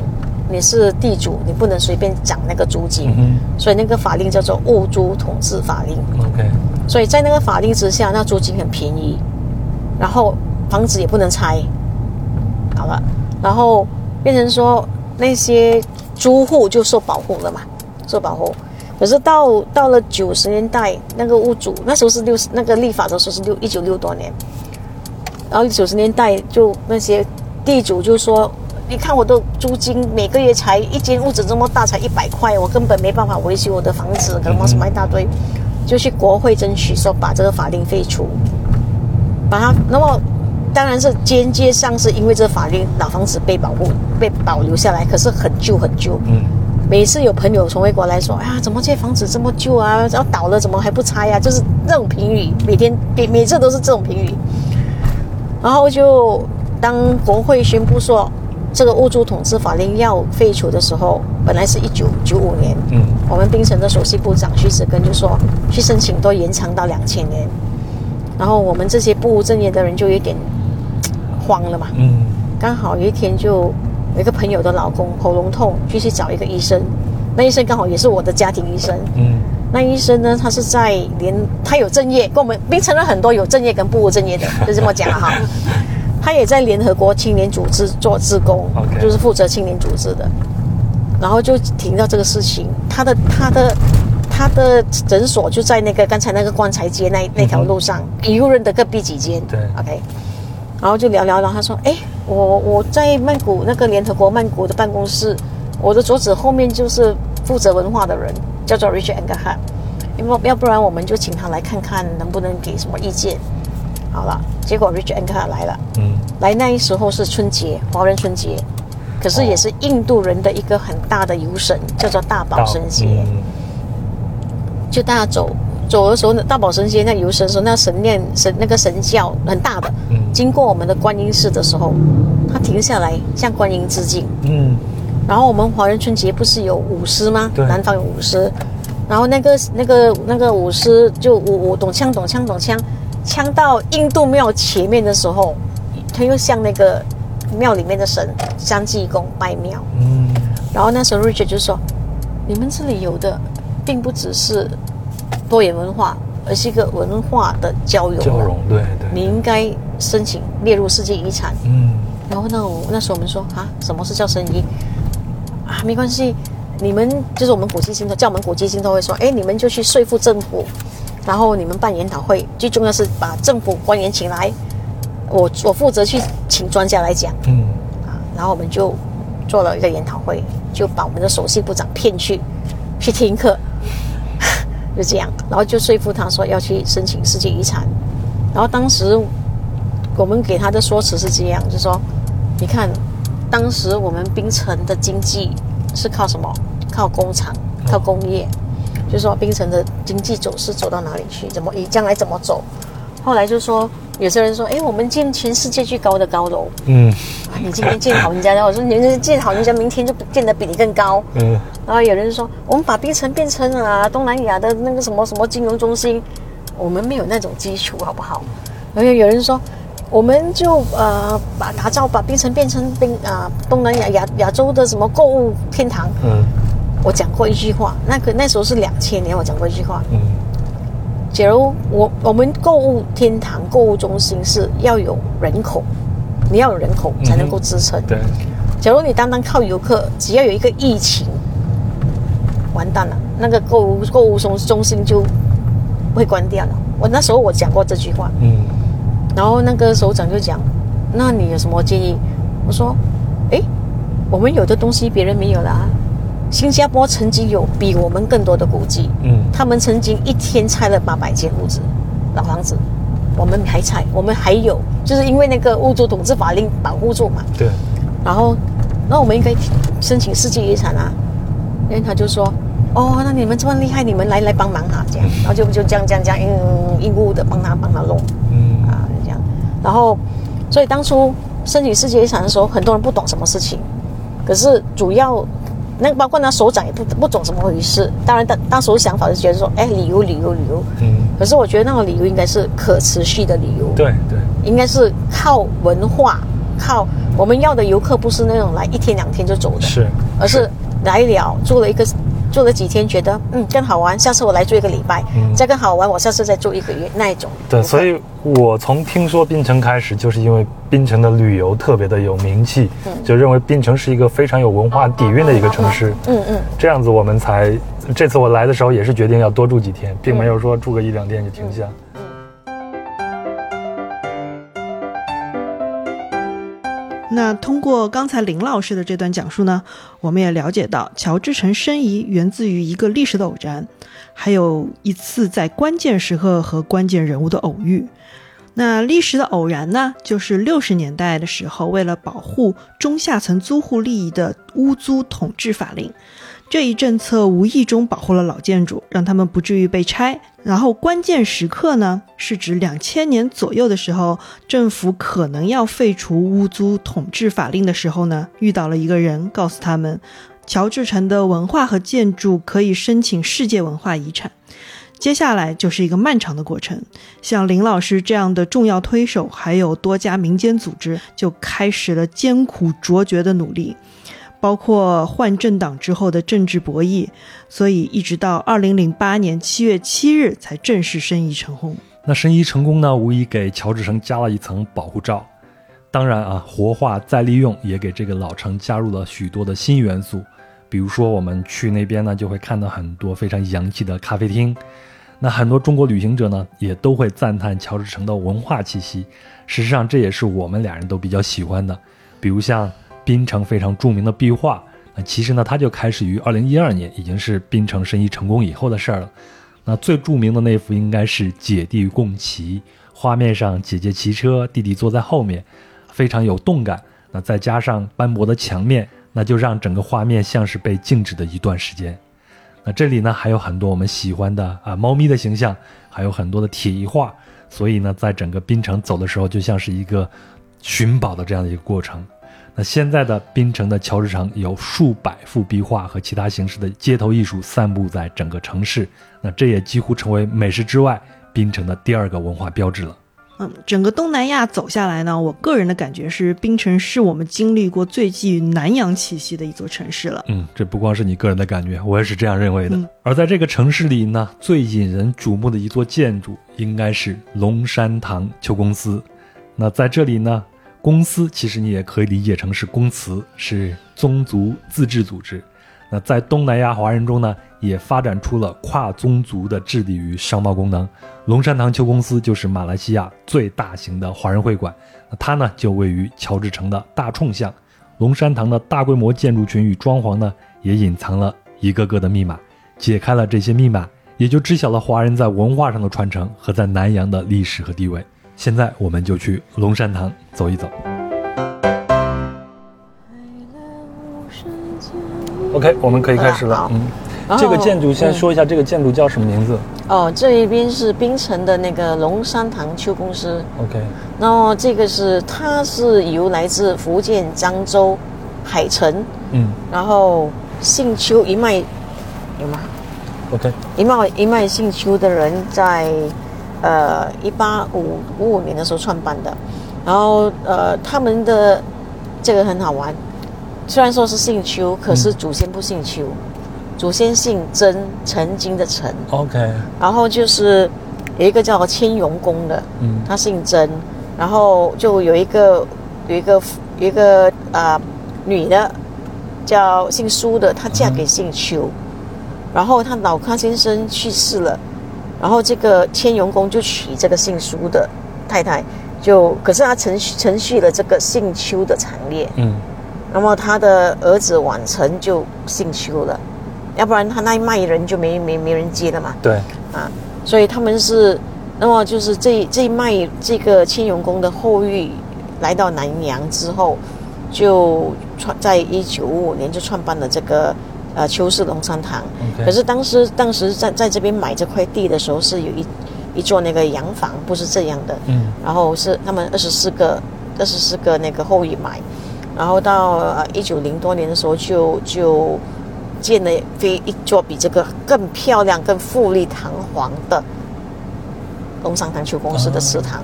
你是地主，你不能随便涨那个租金，嗯所以那个法令叫做物租统治法令。，OK，所以在那个法令之下，那租金很便宜，然后房子也不能拆，好了，然后变成说那些租户就受保护了嘛，受保护。可是到到了九十年代，那个屋主那时候是六十，那个立法的时候是六一九六多年，然后九十年代就那些地主就说，你看我的租金每个月才一间屋子这么大，才一百块，我根本没办法维修我的房子，什么什么一大堆，就去国会争取说把这个法令废除，把它那么。当然是间接上是因为这个法令，老房子被保护、被保留下来，可是很旧很旧。嗯，每次有朋友从外国来说，哎呀，怎么这房子这么旧啊？要倒了怎么还不拆呀、就是这种评语，每天每每次都是这种评语。然后就当国会宣布说这个物租统治法令要废除的时候，本来是一九九五年，嗯，我们槟城的首席部长徐子根就说去申请都延长到两千年，然后我们这些不务正业的人就有点慌了嘛。嗯，刚好有一天就有一个朋友的老公喉咙痛，就去找一个医生，那医生刚好也是我的家庭医生。嗯，那医生呢，他是在联，他有正业，跟我们变成了很多有正业跟不务正业的，(laughs) 就这么讲了哈。他也在联合国青年组织做志工就是负责青年组织的。然后就听到这个事情，他的他的他的诊所就在那个刚才那个棺材街那那条路上，一路人的隔壁几间。对，OK。然后就聊聊，然后他说：“哎，我我在曼谷那个联合国曼谷的办公室，我的桌子后面就是负责文化的人，叫做 Richard Engelhardt。要不要不然我们就请他来看看能不能给什么意见。好了，结果 Richard Engelhardt 来了，嗯，来那一时候是春节，华人春节，可是也是印度人的一个很大的游神，叫做大宝神节。嗯就大家走走的时候，那大宝神仙那游神的时候，那神念神那个神教很大的，嗯经过我们的观音寺的时候，他停下来向观音致敬。嗯，然后我们华人春节不是有舞狮吗？对南方有舞狮，然后那个那个那个舞狮就舞舞咚锵咚锵咚锵，锵到印度庙前面的时候，他又向那个庙里面的神相济公拜庙。嗯，然后那时候 Richard 就说：“你们这里有的，并不只是多元文化，而是一个文化的交融。交融，对对，你应该申请列入世界遗产。”嗯然后呢，我那时候我们说啊，什么是叫申遗啊？没关系，你们就是我们国际性都叫我们国际性都会说，哎，你们就去说服政府，然后你们办研讨会，最重要是把政府官员请来，我我负责去请专家来讲嗯啊，然后我们就做了一个研讨会，就把我们的首席部长骗去去听课，就这样，然后就说服他说要去申请世界遗产，然后当时我们给他的说辞是这样，就说你看，当时我们槟城的经济是靠什么？靠工厂，靠工业。就是说槟城的经济走势走到哪里去？怎么以将来怎么走？后来就说，有些人说，哎，我们建全世界最高的高楼，嗯。啊你今天建好人家的，我说你们建好人家，明天就建得比你更高。(laughs) 嗯。然后有人说，我们把冰城变成啊东南亚的那个什么什么金融中心，我们没有那种基础，好不好？然后有人说，我们就呃把打造把冰城变成冰啊、东南亚亚亚洲的什么购物天堂。嗯。我讲过一句话，那个那时候是两千年，我讲过一句话，嗯假如我我们购物天堂、购物中心是要有人口，你要有人口才能够支撑。对，假如你单单靠游客，只要有一个疫情，完蛋了，那个购物购物中中心就会关掉了。我那时候我讲过这句话，嗯然后那个首长就讲：“那你有什么建议？”我说：“诶，我们有的东西别人没有了啊。新加坡曾经有比我们更多的古迹，嗯他们曾经一天拆了八百间屋子，老房子，我们还拆，我们还有，就是因为那个物主统治法令保护住嘛。对，然后，那我们应该申请世界遗产啊。因为他就说：“哦，那你们这么厉害，你们来来帮忙哈、这样，然后就就这样这样这样，嗯，义务的帮他帮他弄。”嗯啊，这样。然后，所以当初申请世界遗产的时候，很多人不懂什么事情，可是主要那包括那首长也不不懂怎么回事。当然，当当时候想法是觉得说，哎，旅游旅游旅游。嗯，可是我觉得那种旅游应该是可持续的旅游，对对，应该是靠文化，靠我们要的游客不是那种来一天两天就走的，是，而是来了住了一个住了几天，觉得嗯更好玩，下次我来住一个礼拜，嗯再更好玩，我下次再住一个月那一种。对，所以我从听说槟城开始，就是因为槟城的旅游特别的有名气，嗯就认为槟城是一个非常有文化底蕴的一个城市。嗯嗯。这样子我们才这次我来的时候也是决定要多住几天，并没有说住个一两天就停下。那通过刚才林老师的这段讲述呢，我们也了解到乔治城申遗源自于一个历史的偶然，还有一次在关键时刻和关键人物的偶遇。那历史的偶然呢，就是六十年代的时候，为了保护中下层租户利益的屋租统治法令，这一政策无意中保护了老建筑，让他们不至于被拆。然后关键时刻呢，是指两千年左右的时候，政府可能要废除屋租统治法令的时候呢，遇到了一个人，告诉他们，乔治城的文化和建筑可以申请世界文化遗产。接下来就是一个漫长的过程，像林老师这样的重要推手，还有多家民间组织，就开始了艰苦卓绝的努力。包括换政党之后的政治博弈，所以一直到二零零八年七月七日才正式申遗成功。那申遗成功呢，无疑给乔治城加了一层保护罩。当然啊，活化再利用也给这个老城加入了许多的新元素。比如说，我们去那边呢，就会看到很多非常洋气的咖啡厅。那很多中国旅行者呢，也都会赞叹乔治城的文化气息。事实上，这也是我们俩人都比较喜欢的。比如像槟城非常著名的壁画，那其实呢，它就开始于二零一二年，已经是槟城申遗成功以后的事儿了。那最著名的那幅应该是姐弟共骑，画面上姐姐骑车，弟弟坐在后面，非常有动感。那再加上斑驳的墙面，那就让整个画面像是被静止的一段时间。那这里呢还有很多我们喜欢的啊猫咪的形象，还有很多的铁艺画，所以呢，在整个槟城走的时候，就像是一个寻宝的这样的一个过程。那现在的槟城的乔治城有数百幅壁画和其他形式的街头艺术散布在整个城市，那这也几乎成为美食之外槟城的第二个文化标志了。嗯，整个东南亚走下来呢，我个人的感觉是，槟城是我们经历过最具南洋气息的一座城市了。嗯，这不光是你个人的感觉，我也是这样认为的。嗯而在这个城市里呢，最引人瞩目的一座建筑应该是龙山堂秋公司。那在这里呢，公司其实你也可以理解成是公祠，是宗族自治组织。那在东南亚华人中呢，也发展出了跨宗族的治理与商贸功能。龙山堂丘公司就是马来西亚最大型的华人会馆，它呢就位于乔治城的大冲巷。龙山堂的大规模建筑群与装潢呢，也隐藏了一个个的密码。解开了这些密码，也就知晓了华人在文化上的传承和在南洋的历史和地位。现在我们就去龙山堂走一走。OK，我们可以开始了。好嗯，这个建筑先说一下，这个建筑叫什么名字？哦，这一边是槟城的那个龙山堂邱公司。OK，然后这个是它是由来自福建漳州海城，嗯然后姓邱一脉有吗？，OK，一脉一脉姓邱的人在呃一八五五五年的时候创办的，然后呃他们的这个很好玩，虽然说是姓邱，可是祖先不姓邱，祖先姓曾，曾经的曾，OK，然后就是有一个叫千荣公的，嗯。他姓曾，然后就有一个有一个有一个啊、呃女的叫姓苏的，她嫁给姓邱，然后她老康先生去世了，然后这个千荣公就娶这个姓苏的太太，就可是他承承续了这个姓邱的产业，嗯。那么他的儿子晚成就姓邱了，要不然他那一脉人就没没没人接了嘛。对，啊，所以他们是，那么就是这这一脉这个千荣公的后裔来到南阳之后，就创在一九五五年就创办了这个呃邱氏龙山堂。可是当时当时在在这边买这块地的时候，是有一一座那个洋房，不是这样的。嗯。然后是他们二十四个二十四个那个后裔买，然后到呃一九零多年的时候就就建了非一座比这个更漂亮、更富丽堂皇的龙山堂丘公司的祠堂，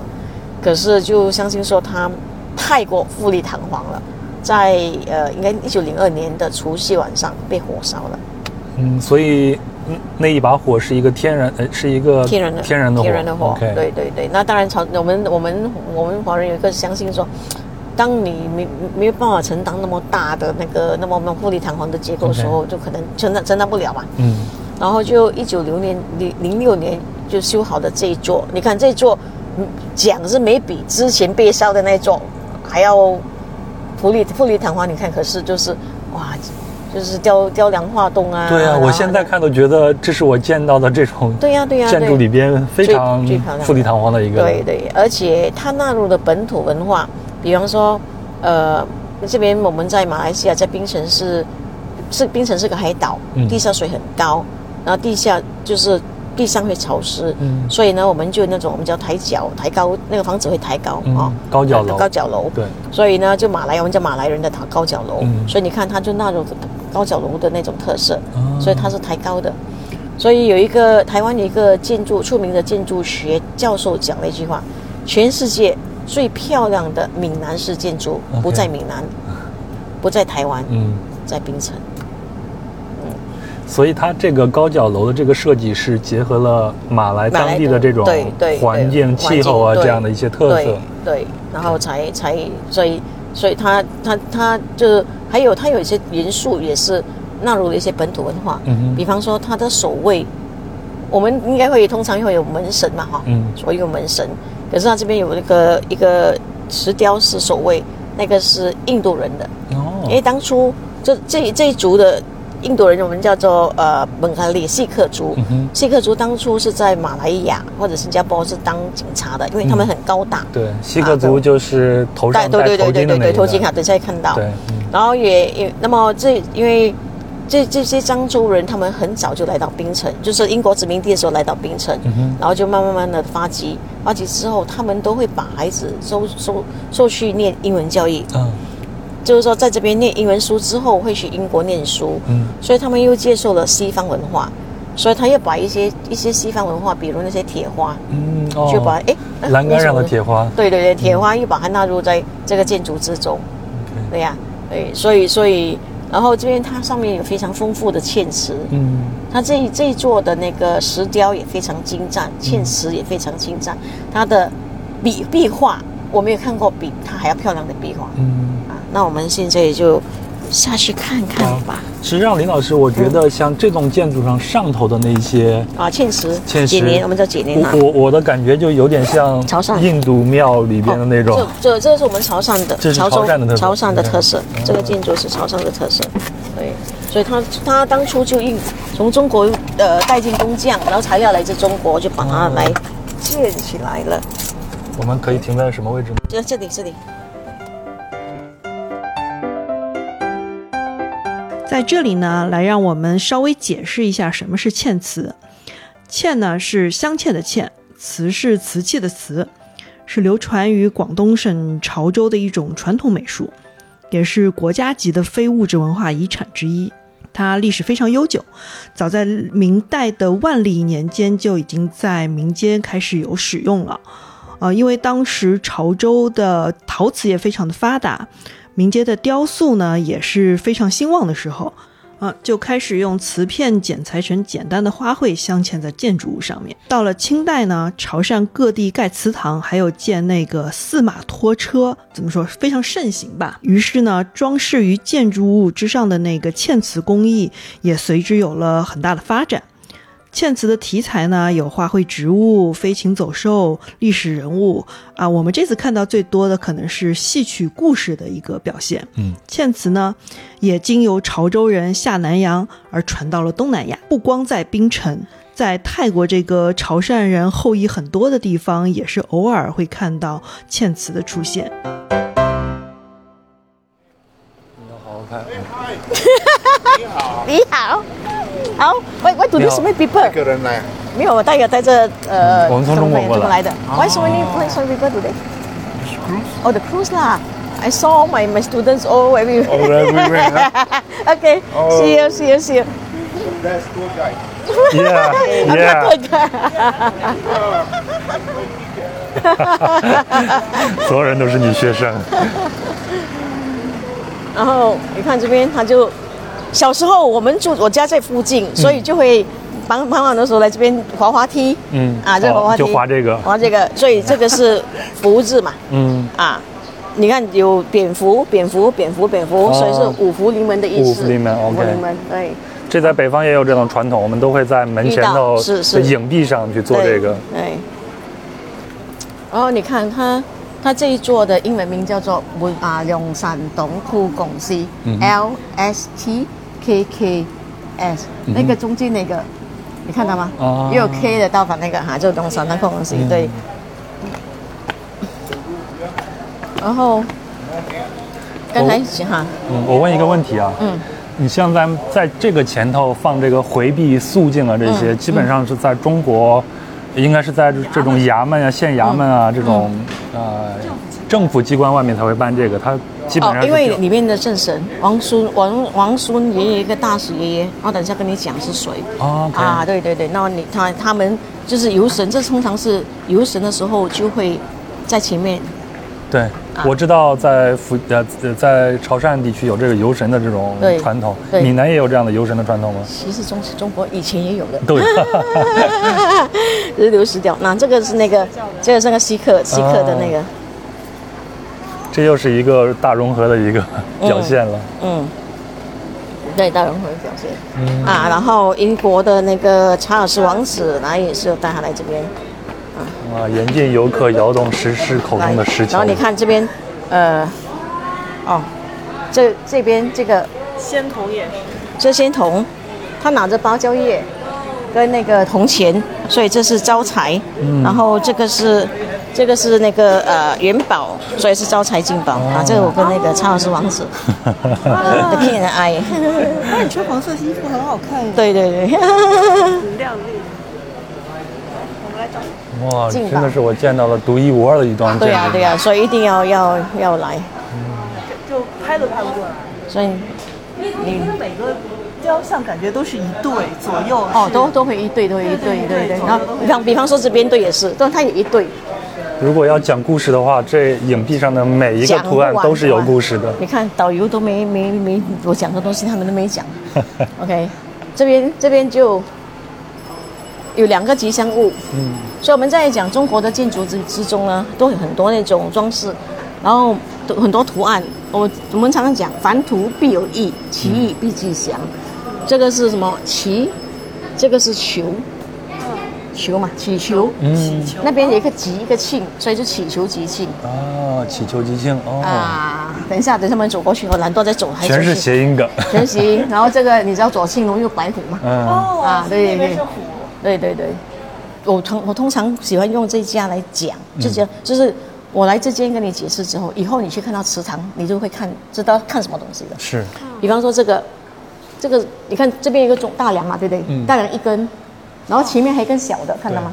可是就相信说它太过富丽堂皇了，在呃应该一九零二年的除夕晚上被火烧了。嗯，所以嗯那一把火是一个天然，呃，是一个天然的天然的火，天然的火对对对。那当然朝我们我们我们华人有一个相信说，当你没没有办法承担那么大的那个那么那么富丽堂皇的结构的时候就可能承担承担不了嘛。嗯然后就一九六年零零六年就修好的这一座，你看这一座，嗯讲是没比之前被烧的那一座还要富丽富丽堂皇。你看，可是就是哇，就是雕雕梁画栋啊。对啊，我现在看都觉得这是我见到的这种对呀对呀建筑里边非常富丽堂皇的一个，对对，而且它纳入的本土文化，比方说，呃，这边我们在马来西亚，在槟城是是槟城是个海岛，嗯地下水很高，然后地下就是地上会潮湿，嗯。所以呢，我们就那种我们叫抬脚抬高，那个房子会抬高嗯哦，高脚楼。高脚楼，对，所以呢，就马来我们叫马来人的高脚楼，嗯所以你看它就纳入高脚楼的那种特色，哦所以它是抬高的。所以有一个台湾有一个建筑著名的建筑学教授讲了一句话：全世界最漂亮的闽南式建筑不在闽南，不在台湾，嗯，在槟城。所以它这个高脚楼的这个设计是结合了马来当地的这种对对环境、气候啊这样的一些特色对。对，然后才才所以所以它它它就是还有它有一些元素也是纳入了一些本土文化，嗯哼比方说它的守卫，我们应该会通常会有门神嘛哈，嗯所以有门神，可是它这边有一个一个石雕是守卫，那个是印度人的，哦因为当初这这这一族的印度人，我们叫做呃本哈利锡克族。嗯锡克族当初是在马来亚或者新加坡是当警察的，因为他们很高大。对，锡克族就是头上戴头对对对对对，巾的那个，头巾卡等一下会看到。对，嗯。然后也也那么这因为这这些漳州人，他们很早就来到槟城，就是英国殖民地的时候来到槟城，嗯然后就慢慢慢的发迹，发迹之后，他们都会把孩子收收收去念英文教育，嗯就是说在这边念英文书之后会去英国念书，嗯。所以他们又接受了西方文化，所以他又把一些一些西方文化，比如那些铁花，嗯哦，就把哎、啊栏杆上的铁花，对对对，铁花又把它纳入在这个建筑之中，对呀、对，所以所以然后这边它上面有非常丰富的嵌瓷，嗯。它这一这一座的那个石雕也非常精湛，嵌瓷也非常精湛，它的壁壁画我没有看过比它还要漂亮的壁画。嗯。啊。那我们现在就下去看看吧。实际上，林老师，我觉得像这栋建筑上上头的那一些啊，嵌石，嵌石我们叫几年啊我？我我的感觉就有点像潮汕印度庙里边的那种，哦这这这是我们潮汕的，这是潮汕的特色潮汕的特色嗯，这个建筑是潮汕的特色，对，所以他他当初就运从中国呃带进工匠，然后材料来自中国，就把它哦来建起来了。我们可以停在什么位置呢？就这里这里，在这里呢，来让我们稍微解释一下什么是嵌瓷。嵌呢是镶嵌的嵌，瓷是瓷器的瓷，是流传于广东省潮州的一种传统美术，也是国家级的非物质文化遗产之一。它历史非常悠久，早在明代的万历年间就已经在民间开始有使用了。呃，因为当时潮州的陶瓷业非常的发达，民间的雕塑呢也是非常兴旺的时候。啊，就开始用瓷片剪裁成简单的花卉镶嵌在建筑物上面。到了清代呢，潮汕各地盖祠堂，还有建那个四马拖车，怎么说非常盛行吧？于是呢，装饰于建筑物之上的那个嵌瓷工艺也随之有了很大的发展。嵌词的题材呢，有花卉植物、飞禽走兽、历史人物啊。我们这次看到最多的可能是戏曲故事的一个表现。嗯，嵌词呢，也经由潮州人下南洋而传到了东南亚。不光在槟城，在泰国这个潮汕人后裔很多的地方，也是偶尔会看到嵌词的出现。你要好好看。(laughs) 你好，你好。好，喂喂，Do this many people？一个人来，没有，我带个带着呃，我们从中国过来来的。Why so many why so many people today? Oh, the cruise lah. I saw my my students all everywhere. Oh, everywhere. okay, see you, see you, see you. That's tour guide. Yeah, yeah. 所有人都是女学生。然后你看这边，他就。小时候我们住我家在附近，所以就会傍傍晚的时候来这边滑滑梯。嗯，啊，这滑滑梯就滑这个，滑这个，所以这个是福字嘛。(laughs) 嗯，啊，你看有蝙蝠，蝙蝠，蝙蝠，蝙蝠，所以是五福临门的意思。五福临门，OK。五福临门，对。这在北方也有这种传统，我们都会在门前头的影壁上去做这个。对。然后你看它，它这一座的英文名叫做文啊龙山东库公司，L S T。K K S 那个中间那个，你看到吗？哦，也有 K 的倒反那个哈，就东山那空东西对。然后刚才哈，嗯，我问一个问题啊，嗯，你像在在这个前头放这个回避肃静啊，这些基本上是在中国，应该是在这种衙门啊、县衙门啊这种呃政府机关外面才会办这个，它。哦，因为里面的正神王孙王王孙爷爷一个大使爷爷，我等一下跟你讲是谁。哦，啊，对对对，那你他他们就是游神，这通常是游神的时候就会在前面。对，我知道在福呃在潮汕地区有这个游神的这种传统，闽南也有这样的游神的传统吗？其实中中国以前也有的，对，是流失掉。那这个是那个这个是个锡克锡克的那个。这又是一个大融合的一个表现了。嗯，对，大融合的表现。嗯啊，然后英国的那个查尔斯王子，来也是带他来这边。啊，哇！眼见游客摇动石狮口中的石球。然后你看这边，呃，哦，这这边这个仙童也是。这仙童，他拿着芭蕉叶跟那个铜钱，所以这是招财。嗯。然后这个是。这个是那个呃元宝，所以是招财进宝啊。这个我跟那个查老师王子的骗人爱。(laughs) 那你穿黄色衣服很好看。对对对。很亮丽。(laughs) 哇，真的是我见到了独一无二的一段。对呀对呀，所以一定要要要来。就拍都拍不过来。所以你每个雕像感觉都是一对左右。哦，都都会一对，都会一对，对对。然后比方比方说这边对也是，但它也一对。如果要讲故事的话，这影壁上的每一个图案都是有故事的。你看，导游都没没没我讲的东西，他们都没讲。OK，这边这边就有两个吉祥物。嗯。所以我们在讲中国的建筑之之中呢，都有很多那种装饰，然后很多图案。我我们常常讲，凡图必有意，其意必吉祥。这个是什么？祈，这个是求。求嘛，祈求，嗯，那边有一个吉一个庆，所以就祈求吉庆。哦，祈求吉庆哦。啊，等一下，等他们走过去，我懒惰再走，全是谐音梗。全谐音。然后这个你知道左青龙右白虎吗？嗯。哦。啊，对对对。对对对。我通我通常喜欢用这家来讲，就讲就是我来这间跟你解释之后，以后你去看到祠堂，你就会看知道看什么东西了。是。比方说这个，这个你看这边一个种大梁嘛，对不对？嗯。大梁一根。然后前面还有一根小的，看到吗？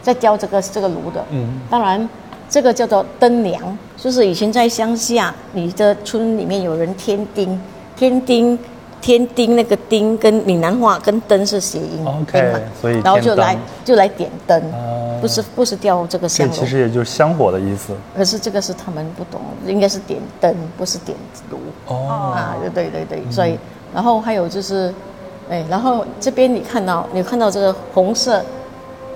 在雕这个这个炉的。嗯，当然，这个叫做灯梁，就是以前在乡下，你的村里面有人添丁，添丁。添丁那个丁跟闽南话跟灯是谐音 OK，嘛所以然后就来就来点灯，哦不是不是吊这个香炉，其实也就是香火的意思。可是这个是他们不懂，应该是点灯，不是点炉。哦，啊，对对对，所以然后还有就是，哎，然后这边你看到你看到这个红色、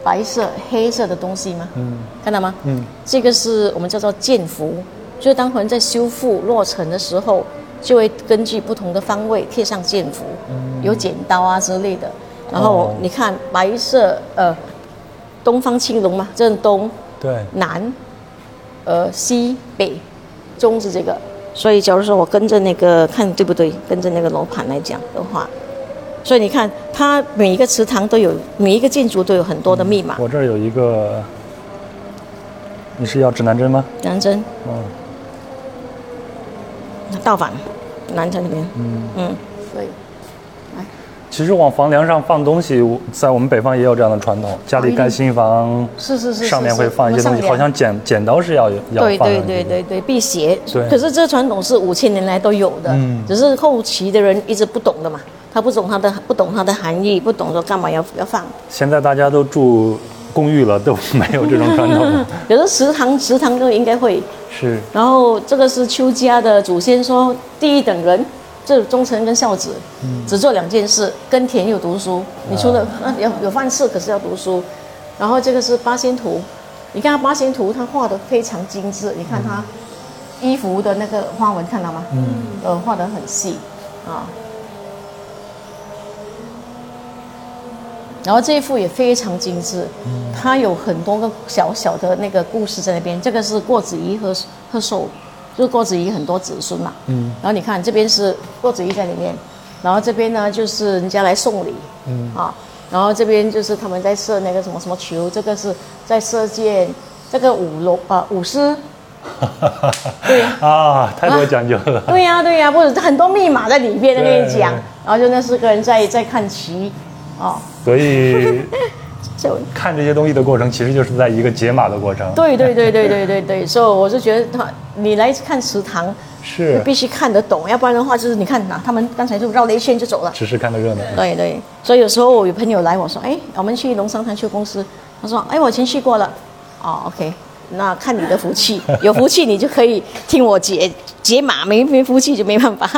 白色、黑色的东西吗？嗯看到吗？嗯，这个是我们叫做建符，就是当我们在修复落成的时候，就会根据不同的方位贴上建符，有剪刀啊之类的。然后哦你看白色，呃，东方青龙嘛，正东对，南，呃西北，中是这个。所以假如说我跟着那个看对不对，跟着那个楼盘来讲的话，所以你看它每一个祠堂都有，每一个建筑都有很多的密码。我这儿有一个，你是要指南针吗？南针哦，倒反，南城里面，嗯，嗯，对。其实往房梁上放东西，我在我们北方也有这样的传统，家里盖新房，是是是，上面会放一些东西，好像剪剪刀是要要对对放上去的对对对辟邪。对。可是这传统是五千年来都有的，嗯。只是后期的人一直不懂的嘛，他不懂它的不懂它的含义，不懂说干嘛要要放。现在大家都住公寓了，都没有这种传统。(laughs) 有的食堂食堂都应该会。是，然后这个是邱家的祖先说，第一等人，这忠臣跟孝子，只做两件事，耕田又读书。你除了啊有有饭吃，可是要读书。然后这个是八仙图，你看八仙图，他画的非常精致。你看他衣服的那个花纹，看到吗？嗯，呃，画的很细啊。然后这一幅也非常精致，它有很多个小小的那个故事在那边。这个是郭子仪和和寿，就是郭子仪很多子孙嘛。嗯。然后你看这边是郭子仪在里面，然后这边呢就是人家来送礼，嗯啊，然后这边就是他们在射那个什么什么球，这个是在射箭，这个舞龙啊舞狮，(laughs) 对啊，太多讲究了。对呀、对呀、或者很多密码在里边，跟你讲，然后就那四个人在在看棋，哦，所以 (laughs) 就看这些东西的过程，其实就是在一个解码的过程。对对对对对对对，所以我是觉得他你来看祠堂，是，必须看得懂，要不然的话就是你看呐，他们刚才就绕了一圈就走了。只是看个热闹。对对，所以有时候我有朋友来，我说，哎，我们去龙山滩修公司，他说，哎，我以前去过了，哦，OK，那看你的福气，(laughs) 有福气你就可以听我解解码，没没福气就没办法。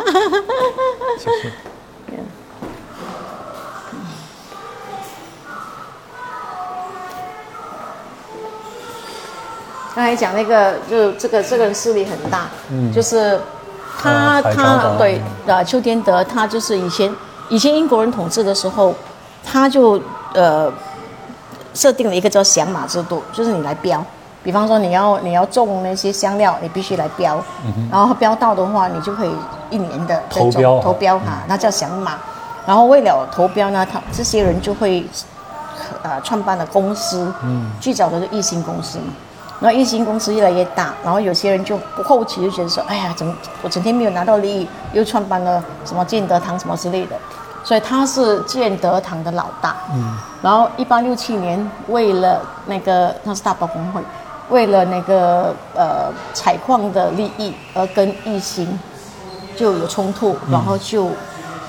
刚才讲那个，就这个这个人势力很大，嗯。就是他、他对啊，邱天德他就是以前以前英国人统治的时候，他就呃设定了一个叫响马制度，就是你来标，比方说你要你要种那些香料，你必须来标，然后标到的话，你就可以一年的投标。投标哈，那叫响马。然后为了投标呢，他这些人就会呃创办了公司，嗯。最早的是一星公司嘛。然后一星公司越来越大，然后有些人就不后期就觉得说，哎呀，怎么我整天没有拿到利益，又创办了什么建德堂什么之类的，所以他是建德堂的老大。嗯，然后一八六七年，为了那个那是大包工会，为了那个呃采矿的利益而跟一星就有冲突，然后就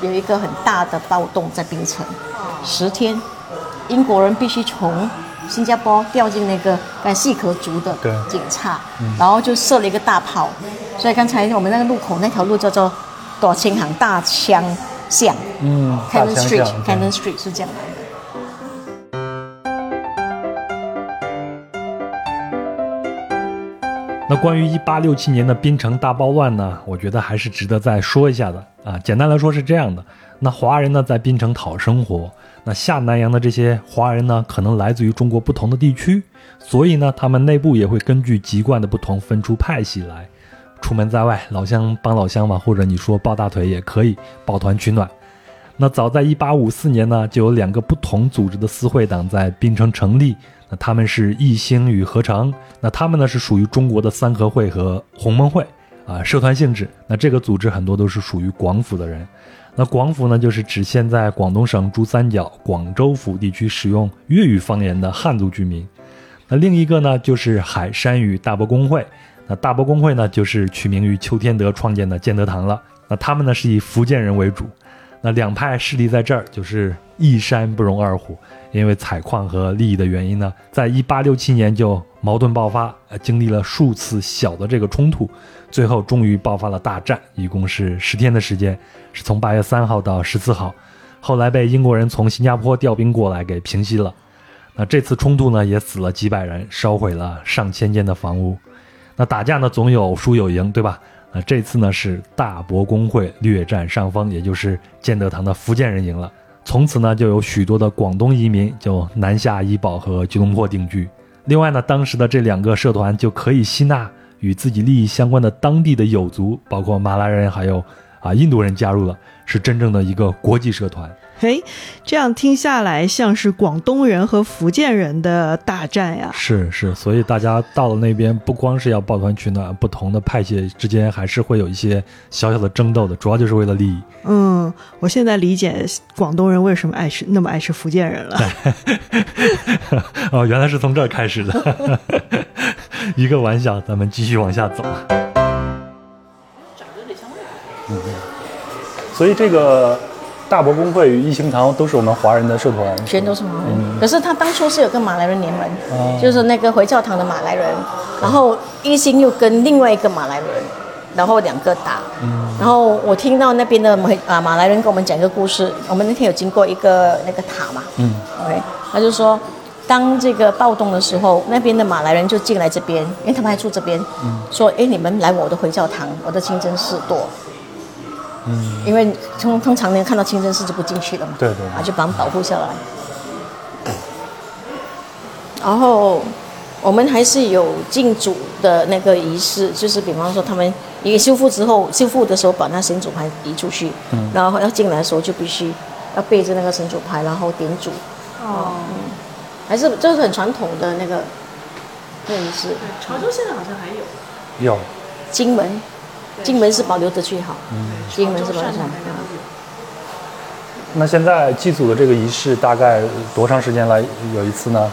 有一个很大的暴动在槟城，十天，英国人必须从新加坡掉进那个呃细壳族的对。警察，然后就设了一个大炮，所以刚才我们那个路口那条路叫做朵青行？大枪巷。嗯，，Cannon Street，Cannon Street 是这样。来的。那关于一八六七年的槟城大暴乱呢，我觉得还是值得再说一下的。啊。简单来说是这样的，那华人呢在槟城讨生活，那下南洋的这些华人呢，可能来自于中国不同的地区，所以呢，他们内部也会根据籍贯的不同分出派系来。出门在外，老乡帮老乡嘛，或者你说抱大腿也可以，抱团取暖。那早在一八五四年呢，就有两个不同组织的私会党在槟城成立。那他们是义兴与合成，那他们呢是属于中国的三合会和鸿蒙会，啊社团性质。那这个组织很多都是属于广府的人。那广府呢，就是指现在广东省珠三角广州府地区使用粤语方言的汉族居民。那另一个呢，就是海山语大伯公会。那大伯公会呢，就是取名于邱天德创建的建德堂了。那他们呢，是以福建人为主。那两派势力在这儿，就是一山不容二虎。因为采矿和利益的原因呢，在一八六七年就矛盾爆发，呃，经历了数次小的这个冲突，最后终于爆发了大战，一共是十天的时间，是从八月三号到十四号，后来被英国人从新加坡调兵过来给平息了。那这次冲突呢，也死了几百人，烧毁了上千间的房屋。那打架呢，总有输有赢，对吧？那这次呢，是大伯公会略占上风，也就是建德堂的福建人赢了。从此呢，就有许多的广东移民就南下怡保和吉隆坡定居。另外呢，当时的这两个社团就可以吸纳与自己利益相关的当地的友族，包括马来人还有啊印度人加入了，是真正的一个国际社团。嘿，(laughs) 这样听下来像是广东人和福建人的大战呀。是是，所以大家到了那边，不光是要抱团取暖，不同的派系之间还是会有一些小小的争斗的，主要就是为了利益。嗯，我现在理解广东人为什么爱吃那么爱吃福建人了。(laughs) 哦，原来是从这儿开始的。(laughs) 一个玩笑，咱们继续往下走。嗯，所以这个。大伯公会与一兴堂都是我们华人的社团，全都是华人。可是他当初是有个马来人联盟，就是那个回教堂的马来人，然后一兴又跟另外一个马来人，然后两个打。然后我听到那边的马啊马来人跟我们讲一个故事，我们那天有经过一个那个塔嘛，嗯，OK，他就说，当这个暴动的时候，那边的马来人就进来这边，因为他们还住这边，说，哎，你们来我的回教堂，我的清真寺躲。嗯，因为通通常年看到清真寺就不进去了嘛，对对，啊，就把他们保护下来。然后我们还是有敬主的那个仪式，就是比方说他们一个修复之后，修复的时候把那神主牌移出去，嗯，然后要进来的时候就必须要背着那个神主牌，然后点主。哦，还是就是很传统的那个那仪式。潮州现在好像还有。有。金门。金门是保留的最好，金门是保留最好。那现在祭祖的这个仪式大概多长时间来有一次呢？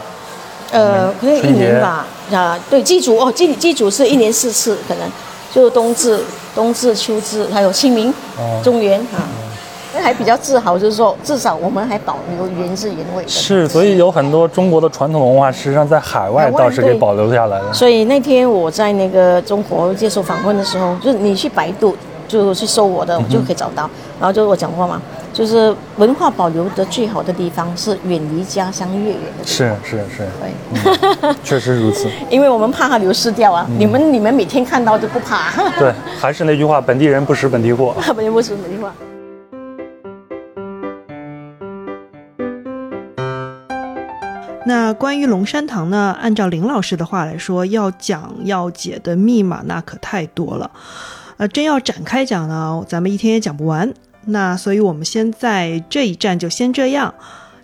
呃，可能一年吧。啊，对，祭祖哦，祭祭祖是一年四次，可能就是冬至、冬至、秋至，还有清明、中元啊。还比较自豪，就是说，至少我们还保留原汁原味的。是，所以有很多中国的传统文化，实际上在海外倒是给保留下来了。所以那天我在那个中国接受访问的时候，就是你去百度，就去搜我的，我就可以找到。然后就是我讲过嘛，就是文化保留的最好的地方是远离家乡越远的。是是是，对，(laughs) 确实如此。因为我们怕它流失掉啊。你们你们每天看到就不怕。对，还是那句话，本地人不识本地货。(laughs) 本地人不识本地货。那关于龙山堂呢？按照林老师的话来说，要讲要解的密码那可太多了，呃，真要展开讲呢，咱们一天也讲不完。那所以我们先在这一站就先这样，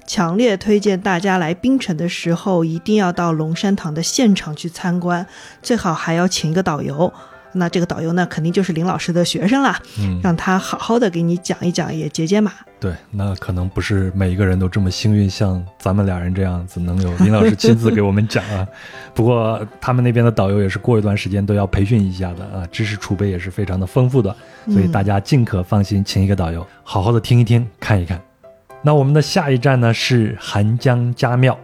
强烈推荐大家来槟城的时候，一定要到龙山堂的现场去参观，最好还要请一个导游。那这个导游呢，肯定就是林老师的学生啦，嗯，让他好好的给你讲一讲，也解解码。对，那可能不是每一个人都这么幸运，像咱们俩人这样子能有林老师亲自给我们讲啊。(laughs) 不过他们那边的导游也是过一段时间都要培训一下的啊，知识储备也是非常的丰富的，所以大家尽可放心，请一个导游，好好的听一听，看一看。那我们的下一站呢是韩江家庙，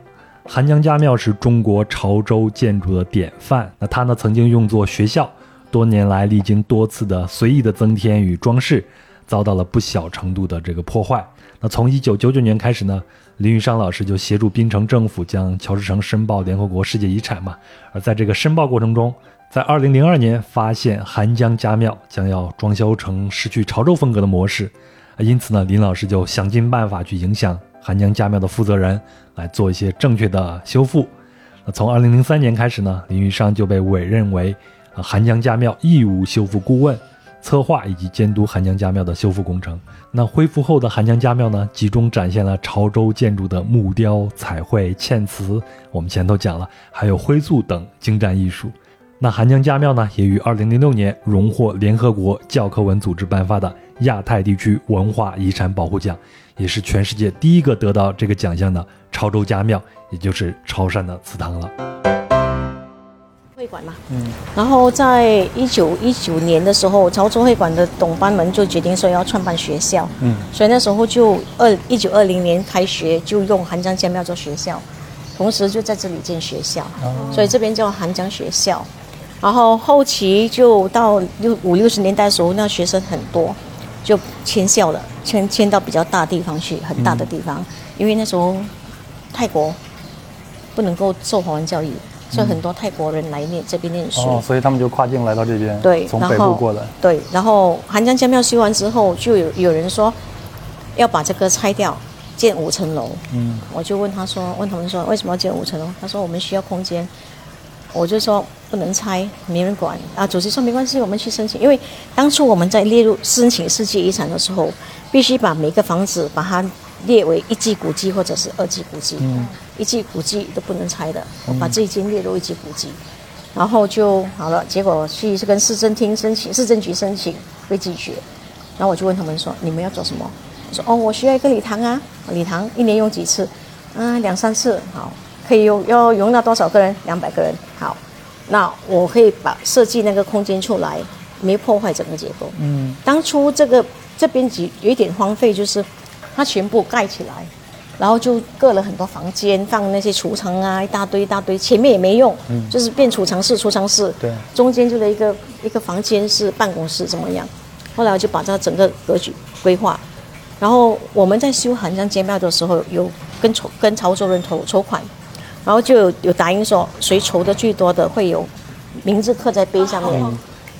韩江家庙是中国潮州建筑的典范，那它呢曾经用作学校。多年来，历经多次的随意的增添与装饰，遭到了不小程度的这个破坏。那从一九九九年开始呢，林玉商老师就协助槟城政府将乔治城申报联合国世界遗产嘛。而在这个申报过程中，在二零零二年发现韩江家庙将要装修成失去潮州风格的模式，因此呢，林老师就想尽办法去影响韩江家庙的负责人来做一些正确的修复。那从二零零三年开始呢，林玉商就被委任为。韩江家庙义务修复顾问，策划以及监督韩江家庙的修复工程。那恢复后的韩江家庙呢，集中展现了潮州建筑的木雕、彩绘、嵌瓷。我们前头讲了，还有灰塑等精湛艺术。那韩江家庙呢，也于二零零六年荣获联合国教科文组织颁发的亚太地区文化遗产保护奖，也是全世界第一个得到这个奖项的潮州家庙，也就是潮汕的祠堂了。会馆嘛，嗯，然后在一九一九年的时候，潮州会馆的董班们就决定说要创办学校，嗯，所以那时候就二一九二零年开学，就用韩江建庙做学校，同时就在这里建学校，所以这边叫韩江学校。然后后期就到六五六十年代的时候，那学生很多，就迁校了，迁迁到比较大地方去，很大的地方，因为那时候泰国不能够受华文教育，所以很多泰国人来念这边念书。哦，所以他们就跨境来到这边，对，从北部过来。对，然后韩江家庙修完之后，就有有人说要把这个拆掉，建五层楼。嗯，我就问他说，问他们说为什么要建五层楼？他说我们需要空间。我就说不能拆，没人管啊。主席说没关系，我们去申请。因为当初我们在列入申请世界遗产的时候，必须把每个房子把它列为一级古迹或者是二级古迹。嗯。一级古迹都不能拆的，我把这一间列入一级古迹，然后就好了。结果去是跟市政厅申请，市政局申请被拒绝。然后我就问他们说：“你们要做什么？”我说：“哦，我需要一个礼堂啊，礼堂一年用几次？啊，两三次。好。”可以用要容纳多少个人？两百个人。好，那我可以把设计那个空间出来，没破坏整个结构。嗯。当初这个这边几有一点荒废，就是它全部盖起来，然后就隔了很多房间，放那些储藏啊，一大堆一大堆，前面也没用，嗯，就是变储藏室、储藏室。对。中间就是一个一个房间是办公室，怎么样？后来我就把这整个格局规划，然后我们在修韩江街庙的时候，有跟筹跟潮州人筹筹款。然后就有有答应说，谁筹的最多的会有名字刻在碑上面。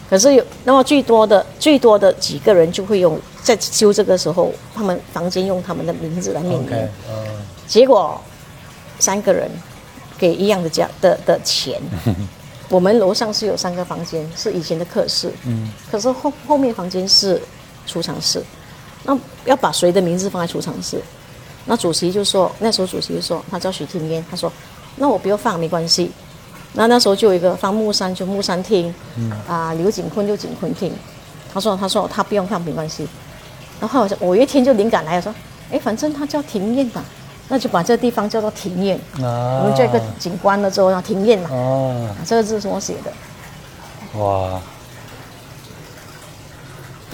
可是有那么最多的最多的几个人就会用在修这个时候，他们房间用他们的名字来命名。结果三个人给一样的价的的钱。(laughs) 我们楼上是有三个房间，是以前的客室。嗯。可是后后面房间是储藏室，那要把谁的名字放在储藏室？那主席就说，那时候主席就说，他叫许天烟，他说。那我不要放没关系，那那时候就有一个方木山就木山厅，啊刘景坤就景坤厅，他说他说他不用放没关系，然后我我一天就灵感来了说，哎反正他叫庭院吧，那就把这个地方叫做庭院，我们这个景观了之后叫庭院嘛，哦这个字是我写的，哇，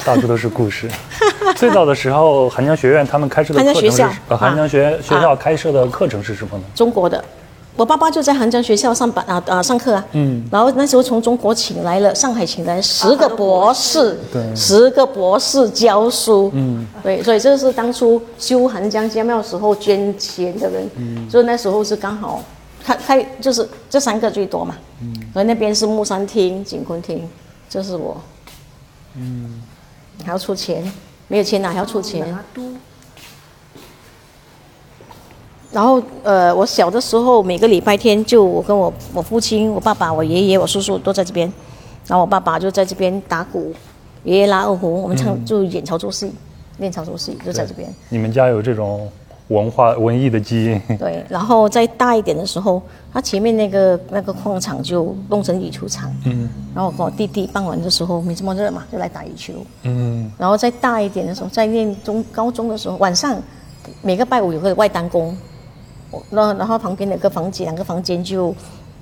到处都是故事。(laughs) 最早的时候，韩江学院他们开设的课程是，韩江学学校开设的课程是什么呢？中国的。我爸爸就在韩江学校上班啊啊上课啊，嗯，然后那时候从中国请来了，上海请来十个博士，对，十个博士教书，嗯，对，所以这是当初修韩江家庙时候捐钱的人，嗯，所以那时候是刚好他开就是这三个最多嘛，嗯，所以那边是木山厅、景坤厅，这是我，嗯，还要出钱，没有钱哪还要出钱？然后，呃，我小的时候每个礼拜天就我跟我我父亲、我爸爸、我爷爷、我叔叔都在这边，然后我爸爸就在这边打鼓，爷爷拉二胡，我们唱就演潮州戏，练潮州戏就在这边。你们家有这种文化文艺的基因？对，然后再大一点的时候，他前面那个那个矿场就弄成羽球场，嗯，然后我跟我弟弟傍晚的时候没这么热嘛，就来打羽球，嗯，然后再大一点的时候，在念中高中的时候，晚上每个拜五有个外单工。那然后旁边两个房间，两个房间就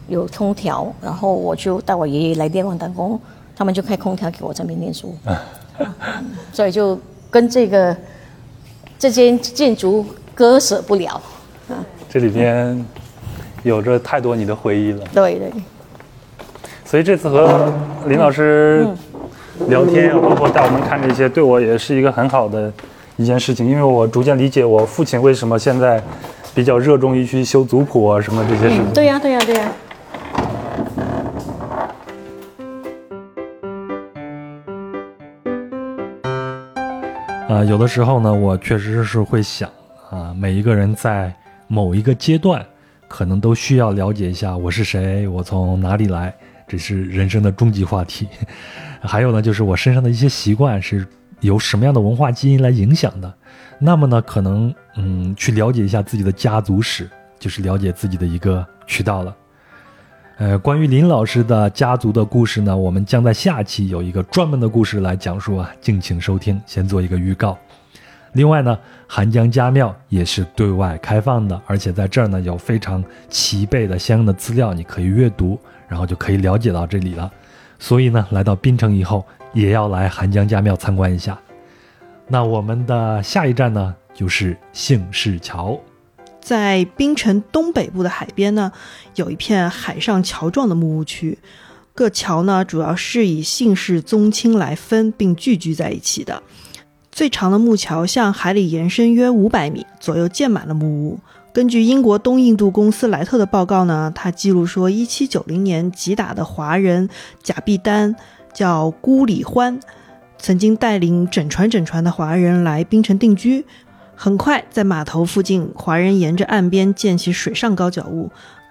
有空调，然后我就带我爷爷来电话打工，他们就开空调给我这边念书，(laughs) 所以就跟这个这间建筑割舍不了啊。这里边有着太多你的回忆了。对对。所以这次和林老师聊天，包括带我们看这些，对我也是一个很好的一件事情，因为我逐渐理解我父亲为什么现在。比较热衷于去修族谱啊，什么这些事情。对呀，对呀，对呀。啊，有的时候呢，我确实是会想啊，每一个人在某一个阶段，可能都需要了解一下我是谁，我从哪里来，这是人生的终极话题。(laughs) 还有呢，就是我身上的一些习惯是由什么样的文化基因来影响的。那么呢，可能嗯，去了解一下自己的家族史，就是了解自己的一个渠道了。呃，关于林老师的家族的故事呢，我们将在下期有一个专门的故事来讲述啊，敬请收听。先做一个预告。另外呢，韩江家庙也是对外开放的，而且在这儿呢有非常齐备的相应的资料，你可以阅读，然后就可以了解到这里了。所以呢，来到槟城以后，也要来韩江家庙参观一下。那我们的下一站呢，就是杏市桥。在槟城东北部的海边呢，有一片海上桥状的木屋区，各桥呢主要是以姓氏宗亲来分并聚居在一起的。最长的木桥向海里延伸约五百米，左右建满了木屋。根据英国东印度公司莱特的报告呢，他记录说，一七九零年击打的华人贾碧丹叫孤里欢，曾经带领整船整船的华人来槟城定居。很快，在码头附近，华人沿着岸边建起水上高脚屋，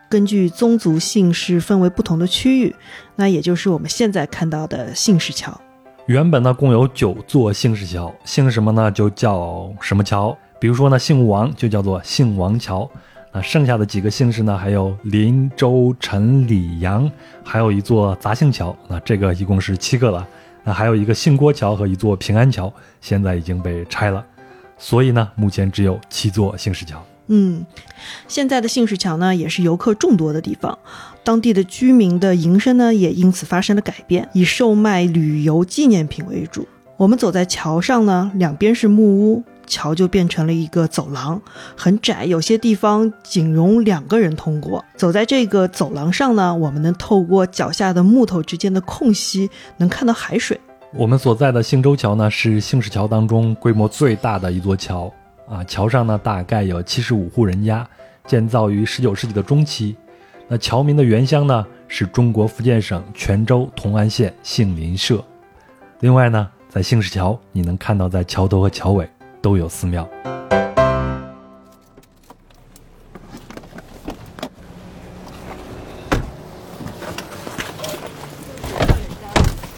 根据宗族姓氏分为不同的区域，那也就是我们现在看到的姓氏桥。原本呢，共有九座姓氏桥，姓什么呢就叫什么桥。比如说呢，姓王就叫做姓王桥。那剩下的几个姓氏呢，还有林、周、陈、李、杨，还有一座杂姓桥。那这个一共是七个了。那还有一个杏郭桥和一座平安桥，现在已经被拆了。所以呢，目前只有七座杏石桥。嗯，现在的杏石桥呢，也是游客众多的地方，当地的居民的营生呢，也因此发生了改变，以售卖旅游纪念品为主。我们走在桥上呢，两边是木屋，桥就变成了一个走廊，很窄，有些地方仅容两个人通过。走在这个走廊上呢，我们能透过脚下的木头之间的空隙，能看到海水。我们所在的兴州桥呢，是杏市桥当中规模最大的一座桥。啊，桥上呢大概有七十五户人家，建造于十九世纪的中期。那桥民的原乡呢是中国福建省泉州同安县杏林社。另外呢，在杏市桥，你能看到在桥头和桥尾都有寺庙。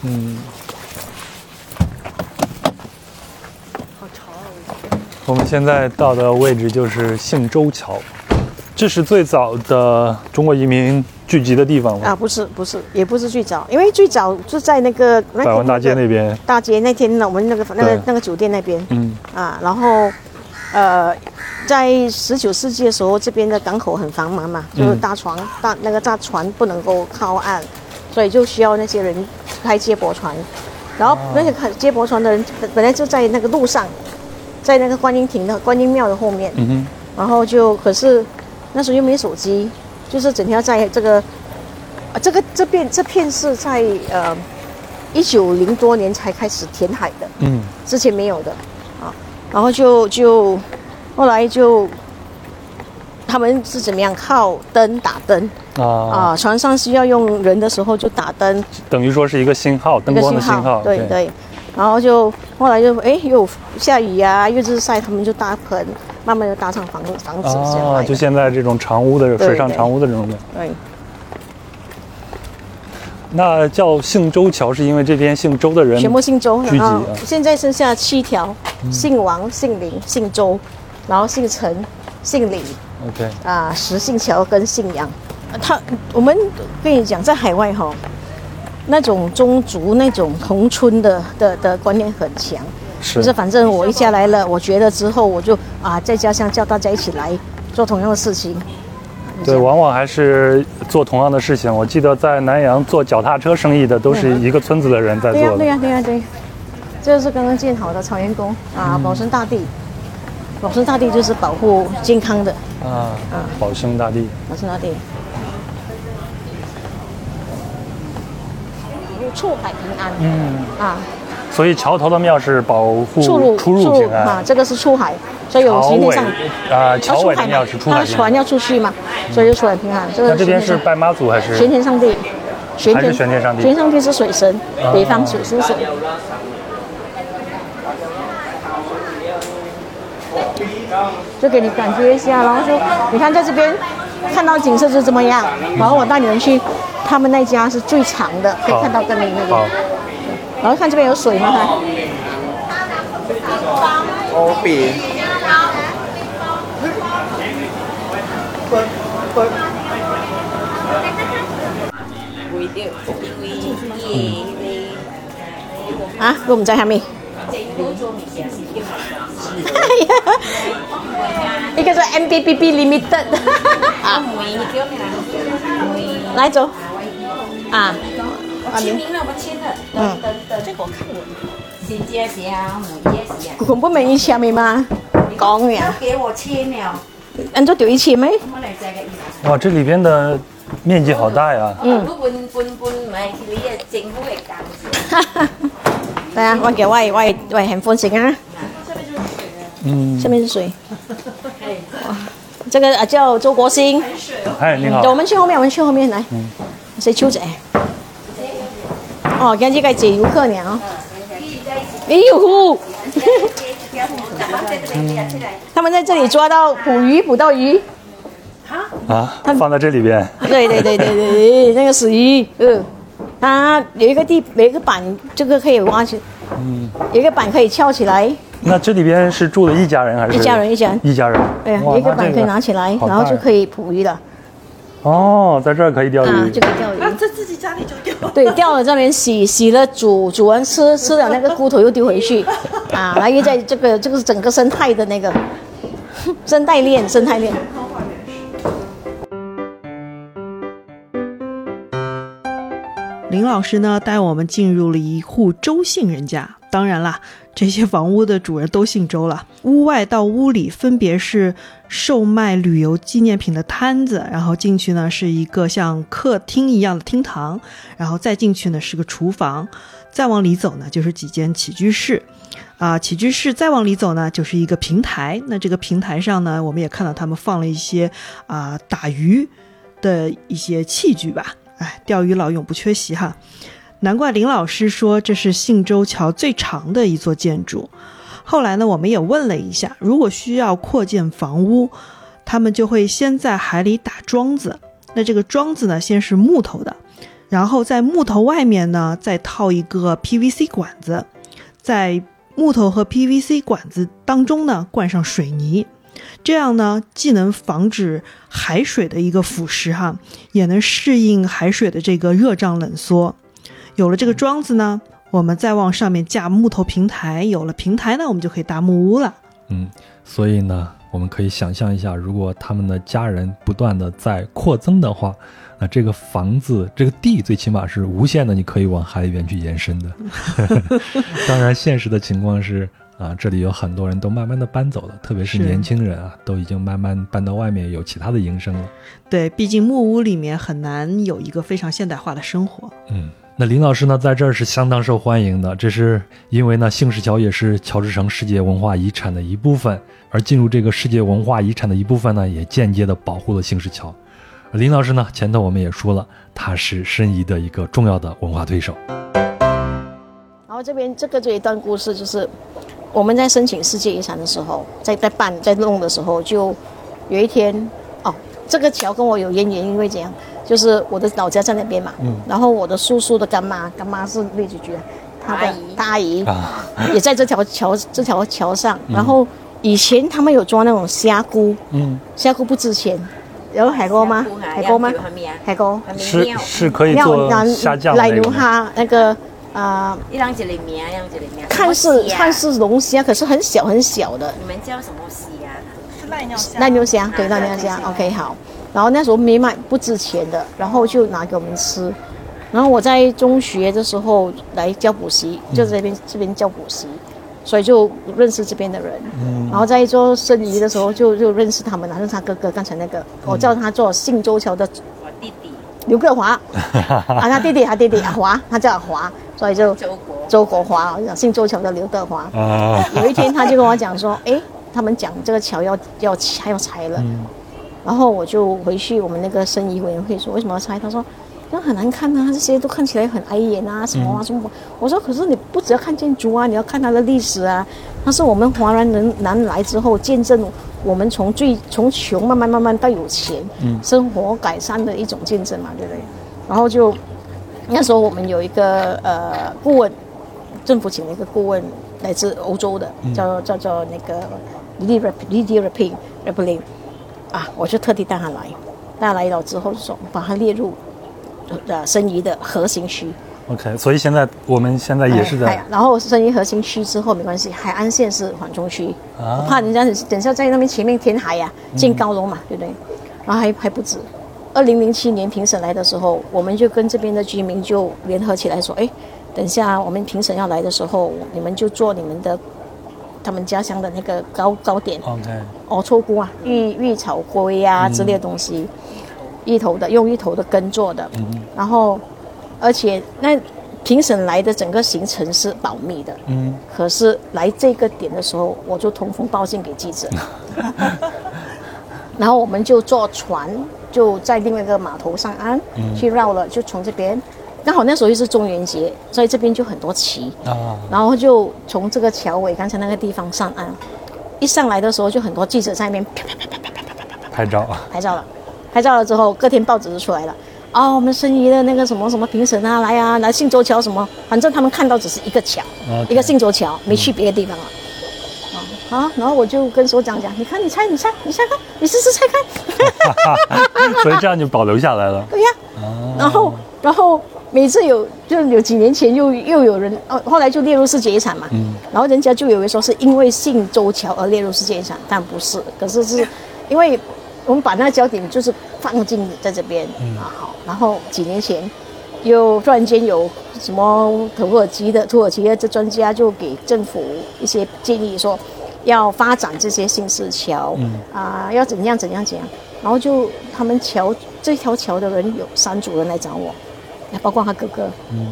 嗯。我们现在到的位置就是信州桥，这是最早的中国移民聚集的地方吗？啊，不是，不是，也不是最早，因为最早是在那个那百万大街那边。大街那天呢，我们那个那个那个酒店那边，嗯，啊，然后，呃，在十九世纪的时候，这边的港口很繁忙嘛，就是大船大那个大船不能够靠岸，所以就需要那些人开接驳船，然后那些开接驳船的人本本来就在那个路上。在那个观音亭的观音庙的后面，嗯哼，然后就可是那时候又没手机，就是整天在这个啊，这个这片这片是在呃一九零多年才开始填海的，嗯，之前没有的啊，然后就就后来就他们是怎么样靠灯打灯啊。啊，船上需要用人的时候就打灯，等于说是一个信号，灯光的信号，对对。然后就后来就哎又下雨呀，又日晒，他们就搭棚，慢慢就搭上房房子这样。啊，就现在这种长屋的水上长屋的这种的。对。那叫姓周桥，是因为这边姓周的人全部姓周聚集啊。现在剩下七条，姓王、姓林、姓周，然后姓陈、姓李。OK。啊，石姓桥跟姓杨，他我们跟你讲，在海外哈。那种宗族、那种同村的的的观念很强，就是反正我一下来了，我觉得之后我就啊，在家乡叫大家一起来做同样的事情。对，往往还是做同样的事情。我记得在南阳做脚踏车生意的，都是一个村子的人在做的。对呀，对呀，对呀，对。这是刚刚建好的草原宫啊，保生大帝。保生大帝就是保护健康的啊啊，保生大帝，保生大帝。出海平安，嗯啊，所以桥头的庙是保护出入出入平安啊，这个是出海，所以有行天上啊，桥尾的庙是出海，船要出去嘛，所以就出海平安。这个这边是拜妈祖还是玄天上帝？玄天玄天上帝，玄天上帝是水神，北方水是神。就给你感觉一下，然后就你看在这边看到景色是怎么样，然后我带你们去。他们那家是最长的，可以看到跟你那个。然后看这边有水吗？哈。哦，比。啊，我唔知係咪？(laughs) 呢個叫 MBBB Limited 啊，(laughs) 來走啊，签名了，我签了。嗯等等，这个我看过。新街鞋啊，母夜鞋啊，佢不明意簽名嗎？講嘅要，给我签了，按咗條意簽咩？我嚟借嘅意思。哇，这里边的面积好大呀！嗯，如果半半半唔係你嘅政府嘅教嚟啊，我叫喂喂喂，很歡迎啊！嗯，下面是水？哇這個啊叫周国兴。哎，你好對，我，们去后面，我们去后面来。嗯。谁秋姐？哦，跟這個解游客呢？哎呦！他们在这里抓到捕鱼，捕到鱼。啊，放在这里边，對對對對對對，那个死鱼，嗯，它有一个地，有一个板，这个可以挖起，嗯，有一个板可以翘起来，那这里边是住的一家人还是？一家人一家人一家人。对呀有一个板可以拿起来，然后就可。以捕鱼了，哦，在这儿可以钓啊，鱼就。可以钓鱼。在自己家里就钓。对，钓了这边洗，洗了煮，煮完吃，吃了那个骨头又丢回去，(laughs) 啊，然后又在这个这个是整个生态的那个生态链，生态链。林老师呢，带我们进入了一户周姓人家。当然啦，这些房屋的主人都姓周了。屋外到屋里分别是售卖旅游纪念品的摊子，然后进去呢是一个像客厅一样的厅堂，然后再进去呢是个厨房，再往里走呢就是几间起居室。啊，起居室再往里走呢，就是一个平台。那这个平台上呢，我们也看到他们放了一些啊打鱼的一些器具吧。哎，钓鱼佬永不缺席哈。难怪林老师说这是信州桥最长的一座建筑。后来呢，我们也问了一下，如果需要扩建房屋，他们就会先在海里打桩子。那这个桩子呢，先是木头的，然后在木头外面呢再套一个 PVC 管子，在木头和 PVC 管子当中呢灌上水泥。这样呢，既能防止海水的一个腐蚀哈，也能适应海水的这个热胀冷缩。有了这个桩子呢，我们再往上面架木头平台，有了平台呢，我们就可以搭木屋了。嗯，所以呢，我们可以想象一下，如果他们的家人不断的在扩增的话，那这个房子、这个地最起码是无限的，你可以往海里边去延伸的。(laughs) 当然，现实的情况是啊，这里有很多人都慢慢的搬走了，特别是是年轻人啊，都已经慢慢搬到外面有其他的营生了。对，毕竟木屋里面很难有一个非常现代化的生活。嗯，林老师呢，在这儿是相当受欢迎的，这是因为呢，杏石桥也是乔治城世界文化遗产的一部分，而进入这个世界文化遗产的一部分呢，也间接的保护了杏石桥。林老师呢，前头我们也说了，他是申遗的一个重要的文化推手。然后这边这个这一段故事就是我们在申请世界遗产的时候，在在办在弄的时候，就有一天哦，这个桥跟我有渊源，因为怎样？就是我的老家在那边嘛，嗯，然后我的叔叔的干妈，干妈是绿菊菊，她的大阿姨啊，(laughs) 也在这条桥这条桥上。然后以前他们有抓那种虾菇，嗯，虾菇不值钱，有海锅嗎？海鍋嗎？海鍋。是是可以料做拿虾酱的例如那个啊，一兩隻里面，一兩隻里面。看似看似龙虾，可是很小很小的。你们叫什麼蝦啊？瀨尿蝦，對瀨尿虾。OK 好，然后那时候没买，不值钱的，然后就拿给我们吃。然后我在中学的时候来教补习，就在這邊這邊教补习，所以就认识这边的人。嗯。然后在做生意的时候就就认识他們，認識他哥哥，刚才那个。我叫他做信州桥的我弟弟。劉克华，(laughs) 啊，他弟弟，他弟弟阿華，他叫阿華，所以就周国。周國華，姓周桥的刘德华。啊，有一天他就跟我講說，哎，他们讲这个桥要要還要拆了，然后我就回去我们那个生意委员会说为什么要拆？他说，那很难看啊，这些都看起来很碍眼啊，什么啊什么。我说，可是你不只要看建筑啊，你要看它的历史啊。它是我们华人人南来之后见证我们从最从穷慢慢慢慢到有钱，生活改善的一种见证嘛，对不对？然后就那时候我们有一个呃顾问。政府请了一个顾问，来自欧洲的，叫叫做那个 Lydia Lydia Rapin Rapin 啊，我就特地带他来。带他來了之后就說把它列入呃申遗的核心区。OK，所以现在我们现在也是哎在然后申遗核心区之后没关系，海岸线是缓冲区，啊我怕人家等下在那边前面填海呀、建高楼嘛，对不对？然后还还不止，二零零七年评审来的时候，我们就跟这边的居民就联合起来说，哎，等下我们评审要来的时候，你们就做你们的他们家乡的那个糕糕点，OK，哦，臭菇啊，芋芋草龟啊之类的东西，芋头的用芋头的根做的，然后而且那评审来的整个行程是保密的，嗯，可是来这个点的时候，我就通风报信给记者，(laughs) (laughs) 然后我们就坐船，就在另外一个码头上岸、去绕了，就从这边，刚好那时候又是中元节，所以这边就很多旗，啊，然后就从这个桥尾刚才那个地方上岸，一上来的时候就很多记者在那边啪啪啪啪啪啪啪啪啪拍照啊，拍照了，拍照了之后，隔天报纸就出来了。哦，我们申遗的那个什么什么评审啊，来啊，来信州桥什么，反正他们看到只是一个桥一个信州桥，没去别的地方了。啊啊，然后我就跟所长讲，你看，你猜，你猜，你猜看，你试试猜看。所以这样就保留下来了。对呀、然后然后每次有就有几年前又又有人哦，后来就列入世界遗产嘛，嗯。然后人家就以为说是因为姓周桥而列入世界遗产，但不是，可是是因为我们把那个焦点就是放进在这边、啊好，然后几年前又突然间有什么土耳其的土耳其的这专家就给政府一些建议说。要发展这些新式桥，啊、要怎样怎样怎样，然后就他们桥这条桥的人有三组人来找我，包括他哥哥，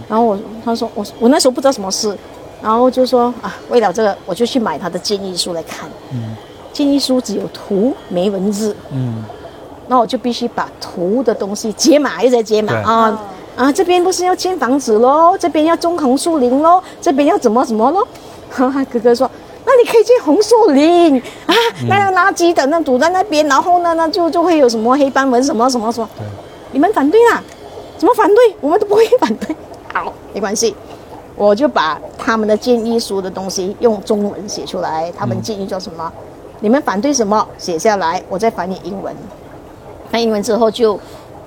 然后我他说我我那时候不知道什么事，然后就说啊，为了这个我就去买他的建议书来看，嗯建议书只有图没文字，嗯，那我就必须把图的东西解码，一直在解码啊啊，这边不是要建房子喽，这边要种红树林喽，这边要怎么怎么喽？(laughs) 哈哈，哥哥说。那你可以建红树林啊，那个垃圾等那堵在那边，然后呢，那就就会有什么黑斑纹什么什么什么。你们反对啦？怎么反对？我们都不会反对。好，没关系，我就把他们的建议书的东西用中文写出来，他们建议做什么，你们反对什么写下来，我再翻译英文。翻译英文之后就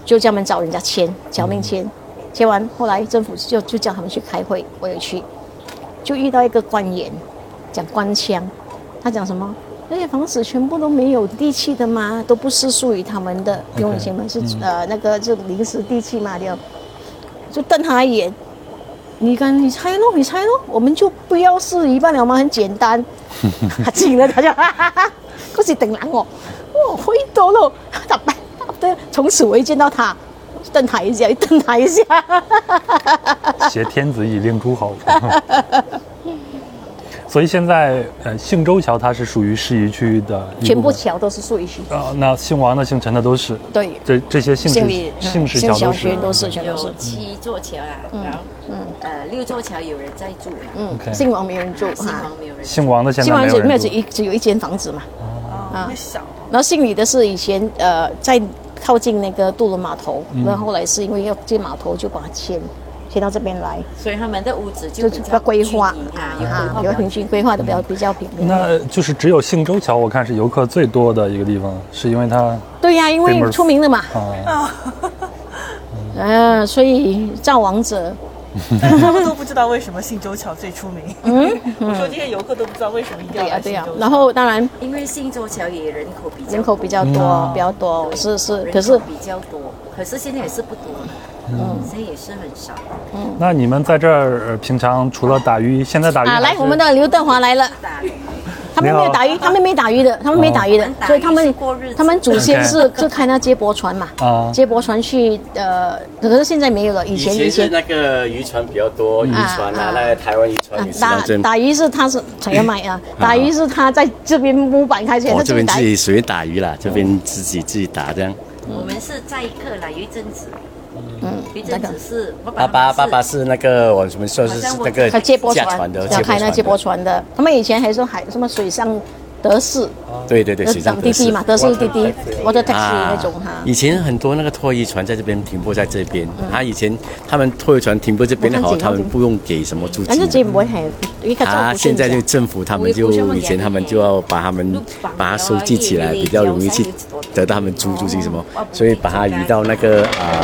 就叫他们找人家签侨民签，签完后来政府就就叫他们去开会，我也去，就遇到一个官员讲官腔，他讲什么？那些房子全部都没有地契的吗？都不是属于他们的，因为以前们是、呃那个就临时地契嘛，就就瞪他一眼。你看，你猜咯，你猜咯，我们就不要是一半了吗？很简单。(laughs) 他进了，他就哈哈哈，嗰時定冷我，哇，可以到咯，答答對，從此我一见到他，瞪他一下，瞪他一下。(laughs) 挟天子以令诸侯。所以现在，呃，姓周桥它是属于市宜区的全部部分橋都是屬於區，啊、那姓王的、姓陈的都是，对，这这些姓氏姓氏姓小桥都是。都是，全都是有。七座桥啦，然后呃六座桥有人在住啦，嗯姓王没人住姓，王没有人。姓王的现姓在没有王只没有只人住。一只有一间房子嘛，啊，会小，然后姓李的是以前呃在靠近那个渡轮码头，然后后来是因为要建码头就把它遷遷到这边来，所以他们的屋子就比就比較較規劃均勻啊，有平均规划的比较比较平。面。那就是只有信州桥，我看是游客最多的一个地方，是因为它对呀、因为出名了嘛，啊，嗯、(laughs) 所以造王者，他们都不知道为什么信州桥最出名。(laughs) 嗯，我说这些游客都不知道为什么一定要对呀、对呀、来信州桥。然后当然因为信州桥也人口比较人口比较多，嗯比较多，是是，可是比较多，可是现在也是不多。了，嗯，現在也是很少。那你们在这儿呃平常除了打鱼，现在打鱼啊，来我们的刘德华来了，大他们没有打鱼，他们没打鱼的，他们没打鱼的哦，所以他们过日子。他们祖先是就开那接驳船嘛，啊。接驳船去呃，可是现在没有了，以以前以前那个渔船比较多，渔船啊啊，那台湾渔船打。打鱼是他是才要买啊，打鱼是他在这边木板开起来，我这边自己打自己随便打鱼啦，这边自己自己打这样。我们是在客啦，有一阵子，嗯有一陣子是我爸爸爸爸是那个我们说是是那个他接驳驾船船的，要开那接驳船船的，他们以前还说海什么水上德士，对对对，水上德士。滴滴嘛，德士滴滴，我的 taxi 啊那种哈。以前很多那个拖衣船在这边停泊在这边，他以前他们拖衣船停泊这边好，我看景他们不用给什么租金这。不会很一个啊，现在就政府他们就以前他们就要把他们把它收集起来，比较容易去得到他们租租金什么，所以把它移到那个啊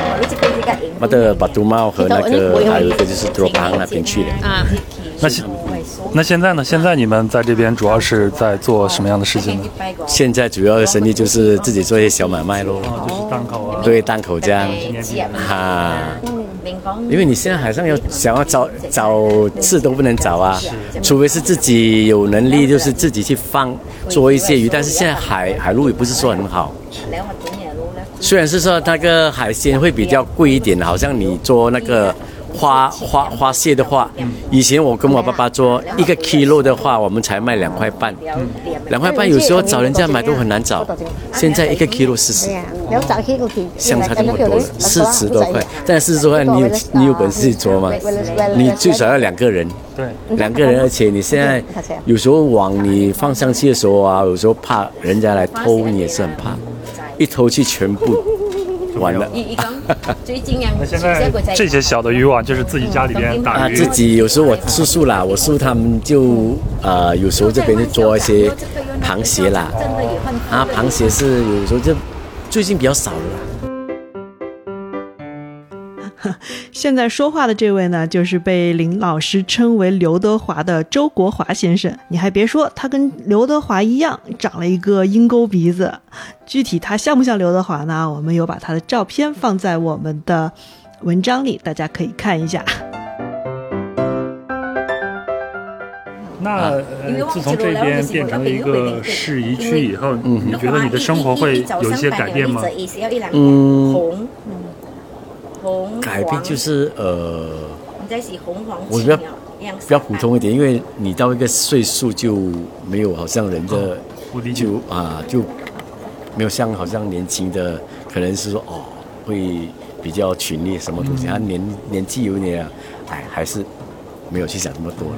我的巴杜茂和那个还有一个就是多邦那边去的。啊，那现那现在呢？现在你们在这边主要是在做什么样的事情呢？现在主要的生意就是自己做一些小买卖咯，就是档口啊，对，档口这样哈。因为你现在海上要想要找找刺都不能找啊，除非是自己有能力，就是自己去放做一些鱼。但是现在海海路也不是说很好，虽然是说那个海鲜会比较贵一点，好像你做那个花花花蟹的话，以前我跟我爸爸做一个 kilo 的话，我们才卖两块半，两块半有时候找人家买都很难找，现在一个 kilo 四十。相差这么多，四十多块，但是说你有你有本事做吗？你最少要两个人，对，两个人，而且你现在有时候网你放上去的时候啊，有时候怕人家来偷，你也是很怕，一偷去全部完了。(laughs) 那现在这些小的渔网就是自己家里边打啊，鱼，自己有时候我叔叔啦，我叔他们就呃有时候这边就捉一些螃蟹啦，啊，螃蟹是有时候就最近比较少了啦。(laughs) 现在说话的这位呢，就是被林老师称为刘德华的周国华先生。你还别说，他跟刘德华一样，长了一个鹰钩鼻子。具体他像不像刘德华呢？我们有把他的照片放在我们的文章里，大家可以看一下。那呃，自从这边变成了一个适宜区以后，你觉得你的生活会有一些改变吗？嗯，改变就是呃，我比较比较普通一点，因为你到一个岁数就没有好像人的我理解就啊就没有像好像年轻的，可能是说哦会比较群力什么东西，他年年纪有点啊，哎还是没有去想那么多了。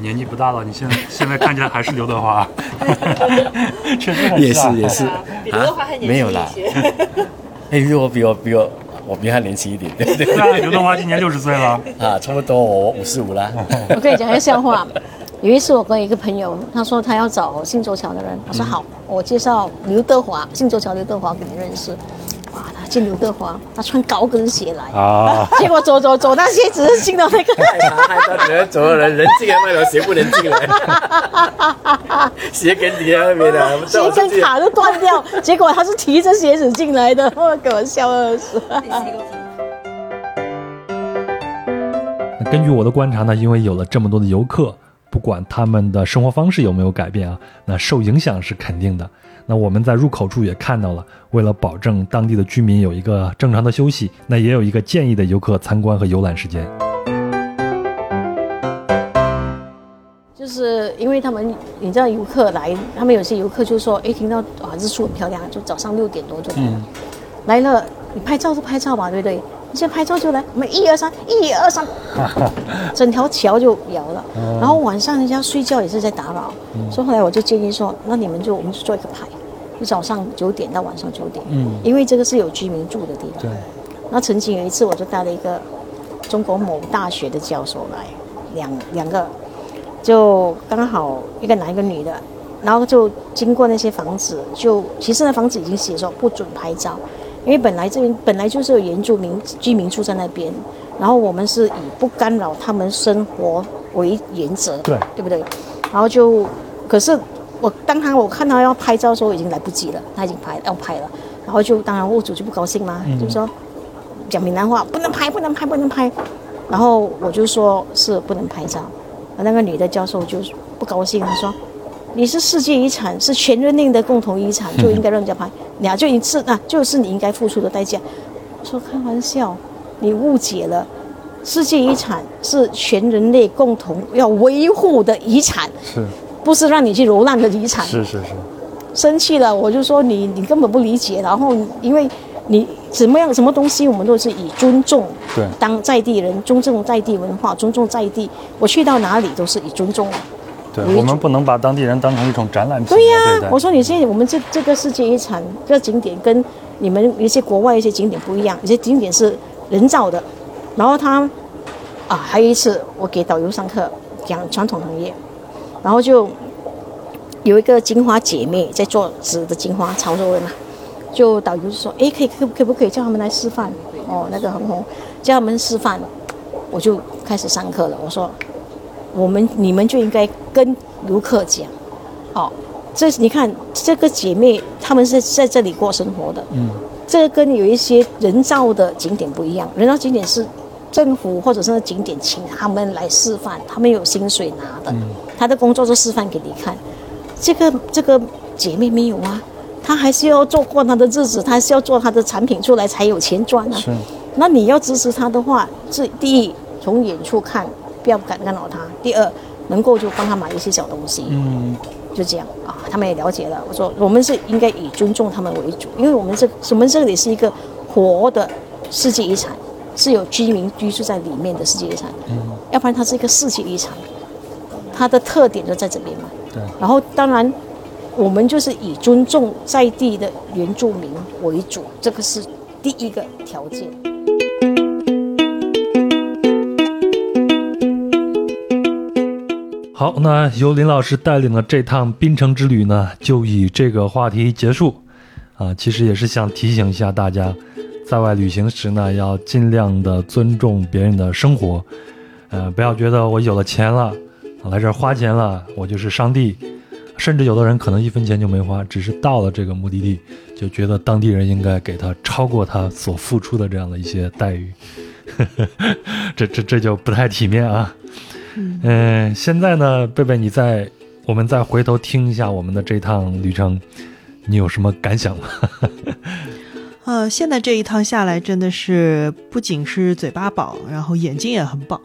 年纪不大了，你现在现在看起来还是刘德华，(laughs) 确实很也是也是。比刘德华很年轻没有啦。(laughs) 哎，比我比我比我我比他年轻一点，对不对？对啊，刘德华今年六十岁了，(laughs) 啊，差不多我五十五了。(laughs) 我跟你讲一个笑话。有一次我跟一个朋友，他说他要找信州桥的人，我说好，我介绍刘德华，信州桥刘德华给你认识。见刘德华，他穿高跟鞋来，啊，(laughs) 结果走走走，那鞋子是进到那个。害到只能走的人，人进来卖了，鞋不能进来，(laughs) 鞋跟底下那边的，鞋跟卡都断掉，结果他是提着鞋子进来的，(laughs) 我给我笑二死。那根据我的观察呢，因为有了这么多的游客，不管他们的生活方式有没有改变啊，那受影响是肯定的。那我们在入口处也看到了，为了保证当地的居民有一个正常的休息，那也有一个建议的游客参观和游览时间。就是因为他们，你知道游客来，他们有些游客就说，哎，听到啊日出很漂亮，就早上六点多就来了，来了，你拍照就拍照吧，对不对？你现在拍照就来，我们一二三，一二三，(laughs) 整条桥就摇了。然后晚上人家睡觉也是在打扰，所以后来我就建议说，那你们就我们就做一个牌，就早上九点到晚上九点，嗯因为这个是有居民住的地方。对，那曾经有一次，我就带了一个中国某大学的教授来，两两个，就刚好一个男一个女的，然后就经过那些房子，就其实那房子已经写说不准拍照，因为本来这边本来就是有原住民居民住在那边，然后我们是以不干扰他们生活为原则，对对不对？然后就可是我当他我看到要拍照的时候已经来不及了，他已经拍要拍了，然后就当然物主就不高兴嘛，就说讲闽南话不能拍不能拍不能拍，然后我就说是不能拍照，那个女的教授就不高兴，她说。你是世界遗产，是全人类的共同遗产，就应该让人家拍。你啊，就一次啊，就是你应该付出的代价。我说开玩笑，你误解了。世界遗产是全人类共同要维护的遗产，是不是让你去揉烂的遗产。是是是，生气了，我就说你你根本不理解。然后因为你怎么样什么东西，我们都是以尊重对当在地人，尊重在地文化，尊重在地。我去到哪里都是以尊重。对我们不能把当地人当成一种展览品对呀、我说你现在我们这这个世界遗产这个景点跟你们一些国外一些景点不一样，有些景点是人造的。然后他啊，还有一次我给导游上课讲传统行业，然后就有一个金花姐妹在做纸的金花潮州人嘛，就导游就说，哎，可以可可不可以叫他们来示范？哦，那个很红，叫他们示范，我就开始上课了。我说，我们你们就应该跟游客讲，哦，这你看这个姐妹她们是在这里过生活的，嗯，这跟有一些人造的景点不一样，人造景点是政府或者是景点请他们来示范，他们有薪水拿的，他的工作就示范给你看。这个这个姐妹没有啊，她还是要做过她的日子，她还是要做她的产品出来才有钱赚啊。是，那你要支持她的话，是第一从远处看，不要敢干扰她；第二能够就帮她买一些小东西。嗯，就这样啊，他们也了解了。我说我们是应该以尊重他们为主，因为我们这我们这里是一个活的世界遗产，是有居民居住在里面的世界遗产。嗯，要不然它是一个世界遗产，它的特点就在这边嘛。对。然后当然，我们就是以尊重在地的原住民为主，这个是第一个条件。好，那由林老师带领的这趟槟城之旅呢，就以这个话题结束。啊，其实也是想提醒一下大家，在外旅行时呢，要尽量的尊重别人的生活，呃，不要觉得我有了钱了，来这儿花钱了，我就是上帝。甚至有的人可能一分钱就没花，只是到了这个目的地，就觉得当地人应该给他超过他所付出的这样的一些待遇，(laughs) 这这这就不太体面啊。嗯、现在呢，贝贝，你再我们再回头听一下我们的这趟旅程，你有什么感想吗？呃，现在这一趟下来，真的是不仅是嘴巴饱，然后眼睛也很饱。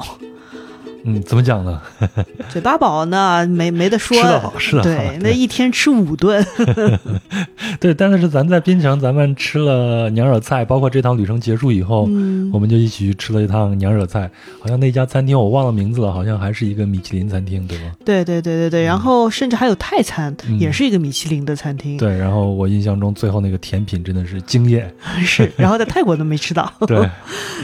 嗯，怎么讲呢？(laughs) 嘴巴饱呢，没没得说，吃得好吃得好对，那一天吃五顿。(laughs) 对，但是咱在槟城，咱们吃了娘惹菜，包括这趟旅程结束以后，嗯我们就一起去吃了一趟娘惹菜。好像那家餐厅我忘了名字了，好像还是一个米其林餐厅，对吗？对对对对对，然后甚至还有泰餐，嗯也是一个米其林的餐厅。对，然后我印象中最后那个甜品真的是惊艳。(laughs) 是，然后在泰国都没吃到。对，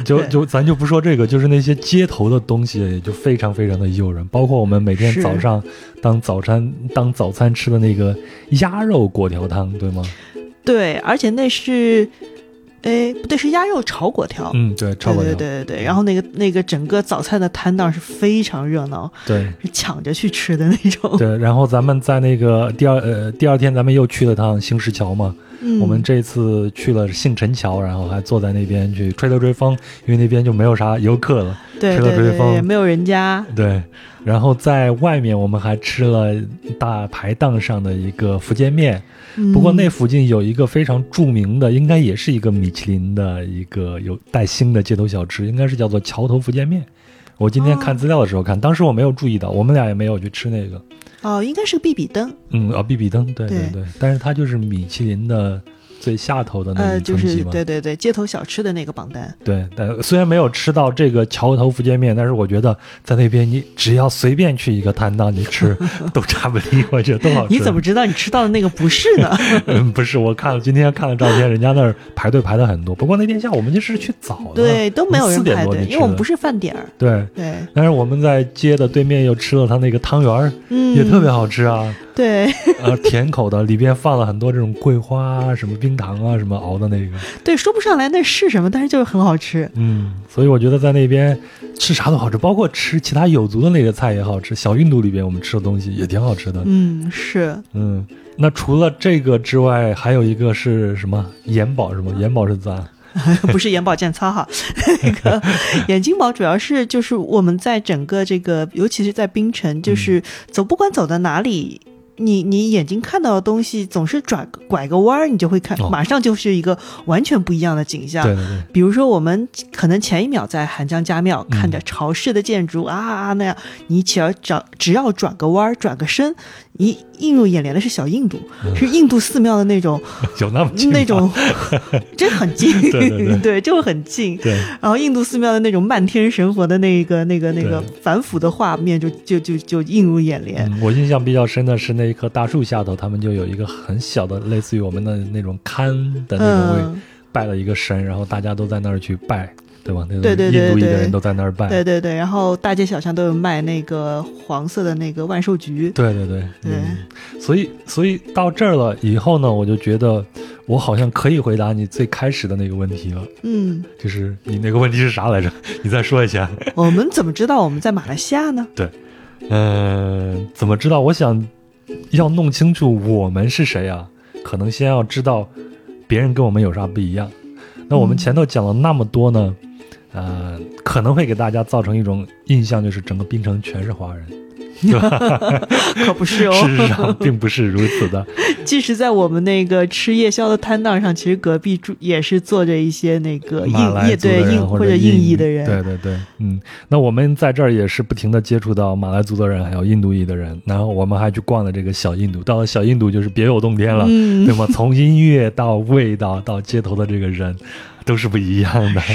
就就咱就不说这个，就是那些街头的东西，也就非常非常的诱人。包括我们每天早上当早餐当早餐吃的那个鸭肉果条汤，对吗？对，而且那是，哎，不对，是鸭肉炒粿条。嗯，对，超对粿条，对对对对，然后那个那个整个早餐的摊档是非常热闹，对是抢着去吃的那种。对。然后咱们在那个第二呃第二天，咱们又去了趟兴石桥嘛。嗯，我们这次去了杏陈桥，然后还坐在那边去吹了吹风，因为那边就没有啥游客了。对吹了吹风没有人家。对，然后在外面我们还吃了大排档上的一个福建面，不过那嗯附近有一个非常著名的，应该也是一个米其林的一个有带星的街头小吃，应该是叫做桥头福建面。我今天看资料的时候看，当时我没有注意到，我们俩也没有去吃那个。哦，应该是个必比登，嗯，啊，比比登，对对对对，但是它就是米其林的最下头的那呃，就是。对对对，街头小吃的那个榜单。对，但虽然没有吃到这个桥头福建面，但是我觉得在那边你只要随便去一个摊档，你吃 (laughs) 都差不离，我觉得都好吃。你怎么知道你吃到的那个不是呢？(laughs) 嗯，不是，我看了今天看了照片，人家那儿排队排的很多。不过那天下午我们就是去早的，对，都没有人排队，因为我们不是饭点儿。对。对，但是我们在街的对面又吃了他那个汤圆儿，嗯，也特别好吃啊，对呃，甜口的，里边放了很多这种桂花、什么冰糖啊，什么熬的那个，对，说不上来那是什么，但是就是很好吃。嗯，所以我觉得在那边吃啥都好吃，包括吃其他有族的那个菜也好吃。小印度里边我们吃的东西也挺好吃的，嗯，是嗯。那除了这个之外，还有一个是什么？眼保是吗？眼保是咋？(laughs) 不是眼保健操哈，那个眼睛保主要是就是我们在整个这个，尤其是在冰城，就是走不管走到哪里。你你眼睛看到的东西总是转拐个弯儿，你就会看，哦马上就是一个完全不一样的景象。对对对，比如说，我们可能前一秒在韩江家庙嗯看着潮湿的建筑、啊啊那样，你只要转只要转个弯儿、转个身，你映入眼帘的是小印度，是印度寺庙的那种 (laughs) 有那么那种，(laughs) 真很近，对对。对 (laughs) 就很近。对。然后印度寺庙的那种漫天神佛的那个、那个、那个对。反腐的画面就，就就就映入眼帘。嗯，我印象比较深的是那一棵大树下头，他们就有一个很小的，类似于我们的那种龛的那种位，嗯。拜了一个神，然后大家都在那儿去拜，对吧？那种对对对对印度裔的人都在那儿拜。对对对，然后大街小巷都有卖那个黄色的那个万寿菊。对对对对嗯所以所以到这儿了以后呢，我就觉得我好像可以回答你最开始的那个问题了，嗯，就是你那个问题是啥来着？(laughs) 你再说一下。(laughs) 我们怎么知道我们在马来西亚呢？对，嗯、怎么知道？我想要弄清楚我们是谁啊，可能先要知道别人跟我们有啥不一样。那我们前头讲了那么多呢，呃，可能会给大家造成一种印象，就是整个槟城全是华人，对吧？可不是哦。(laughs) 事实上并不是如此的。(laughs) 即使在我们那个吃夜宵的摊档上，其实隔壁住也是坐着一些那个印印对印或或者印印裔的人。对对对，嗯，那我们在这儿也是不停的接触到马来族的人，还有印度裔的人，然后我们还去逛了这个小印度，到了小印度就是别有洞天了，嗯对吗？从音乐到味道到街头的这个人，都是不一样的。(laughs)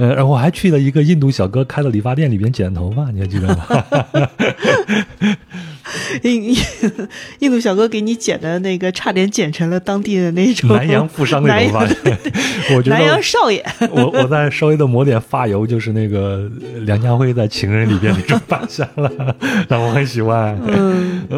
是。呃，然后我还去了一个印度小哥开的理发店，里边剪头发，你还记得吗？(laughs) 印印 (laughs) 印度小哥给你剪的那个，差点剪成了当地的那种南洋富商那种发型，我觉得南洋少爷。我我再稍微的抹点发油，就是那个梁家辉在《情人》里边那种扮相了，(laughs) 让我很喜欢。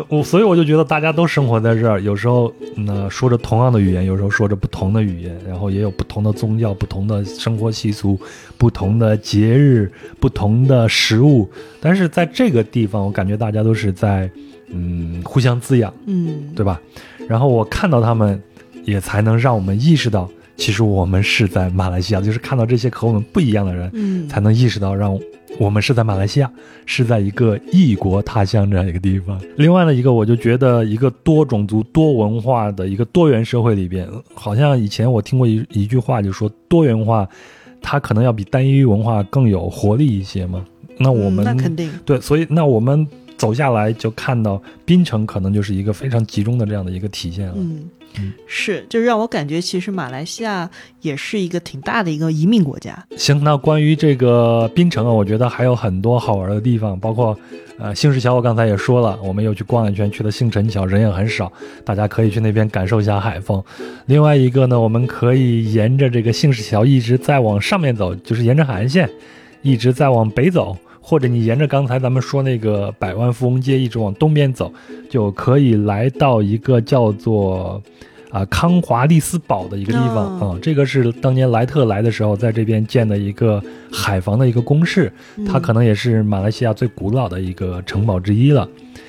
我所以我就觉得大家都生活在这儿，有时候那说着同样的语言，有时候说着不同的语言，然后也有不同的宗教、不同的生活习俗、不同的节日、不同的食物，但是在这个地方，我感觉大家都是在嗯互相滋养。嗯，对吧？然后我看到他们，也才能让我们意识到，其实我们是在马来西亚，就是看到这些和我们不一样的人，嗯才能意识到，让我们是在马来西亚，是在一个异国他乡这样一个地方。另外呢，一个我就觉得，一个多种族、多文化的一个多元社会里边，好像以前我听过一一句话，就说多元化，它可能要比单一文化更有活力一些嘛。那我们、嗯那肯定对，所以那我们走下来就看到槟城可能就是一个非常集中的这样的一个体现了。嗯，是，就让我感觉其实马来西亚也是一个挺大的一个移民国家。行，那关于这个槟城啊，我觉得还有很多好玩的地方，包括呃兴市桥，我刚才也说了，我们又去逛了一圈，去了兴城桥，人也很少，大家可以去那边感受一下海风。另外一个呢，我们可以沿着这个兴市桥一直再往上面走，就是沿着海岸线一直再往北走。或者你沿着刚才咱们说那个百万富翁街一直往东边走，就可以来到一个叫做啊康华利斯堡的一个地方啊、哦这个是当年莱特来的时候在这边建的一个海防的一个工事，它嗯可能也是马来西亚最古老的一个城堡之一了。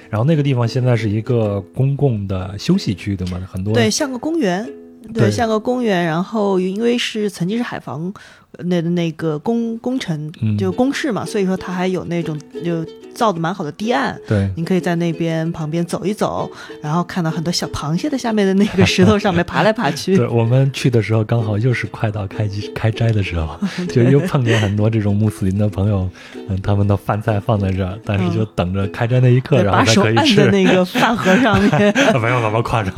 然后那个地方现在是一个公共的休息区，对吗？很多对，像个公园，对对，像个公园。然后因为是曾经是海防呃那那个工工程嗯就工事嘛，所以说它还有那种就造的蛮好的堤岸。对你可以在那边旁边走一走，然后看到很多小螃蟹在下面的那个石头上面爬来爬去。(laughs) 对，我们去的时候刚好又是快到开机 (laughs) 开斋的时候，(laughs) 就又碰见很多这种穆斯林的朋友，嗯，他们的饭菜放在这儿，但是就等着开斋那一刻，对然后把手按才可以吃。在那个饭盒上面。没有那么夸张。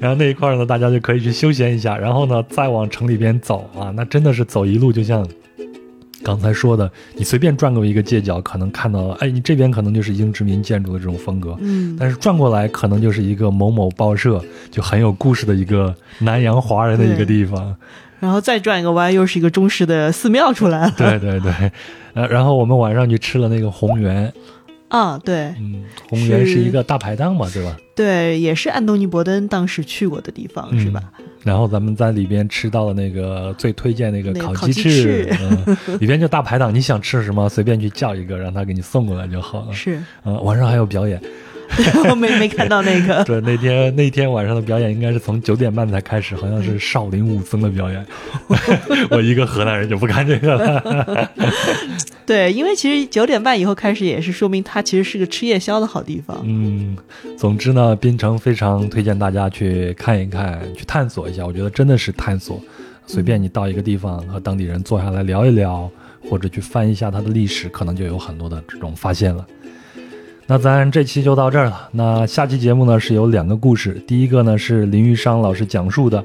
然后那一块儿呢，大家就可以去休闲一下，然后呢，再往城里边走啊，那真的是走一路，就像刚才说的，你随便转过一个街角，可能看到了，哎，你这边可能就是英殖民建筑的这种风格，嗯，但是转过来可能就是一个某某报社，就很有故事的一个南洋华人的一个地方。(laughs) 然后再转一个弯，又是一个中式的寺庙出来了。(laughs) 对对对，呃，然后我们晚上去吃了那个红源，啊，对嗯，红源是是一个大排档嘛，对吧？对，也是安东尼·伯登当时去过的地方，是吧？然后咱们在里边吃到了那个最推荐那个烤鸡鸡翅嗯，里边就大排档，你想吃什么随便去叫一个，让他给你送过来就好了。(laughs) 是，嗯，晚上还有表演。(laughs) 没没看到那个。(laughs) 对，那天那天晚上的表演应该是从九点半才开始，好像是少林武僧的表演。(laughs) 我一个河南人就不看这个了。对，因为其实九点半以后开始，也是说明它其实是个吃夜宵的好地方。嗯，总之呢，槟城非常推荐大家去看一看，去探索一下。我觉得真的是探索。随便你到一个地方和当地人坐下来聊一聊，或者去翻一下它的历史，可能就有很多的这种发现了。那咱这期就到这儿了。那下期节目呢是有两个故事，第一个呢是林玉商老师讲述的，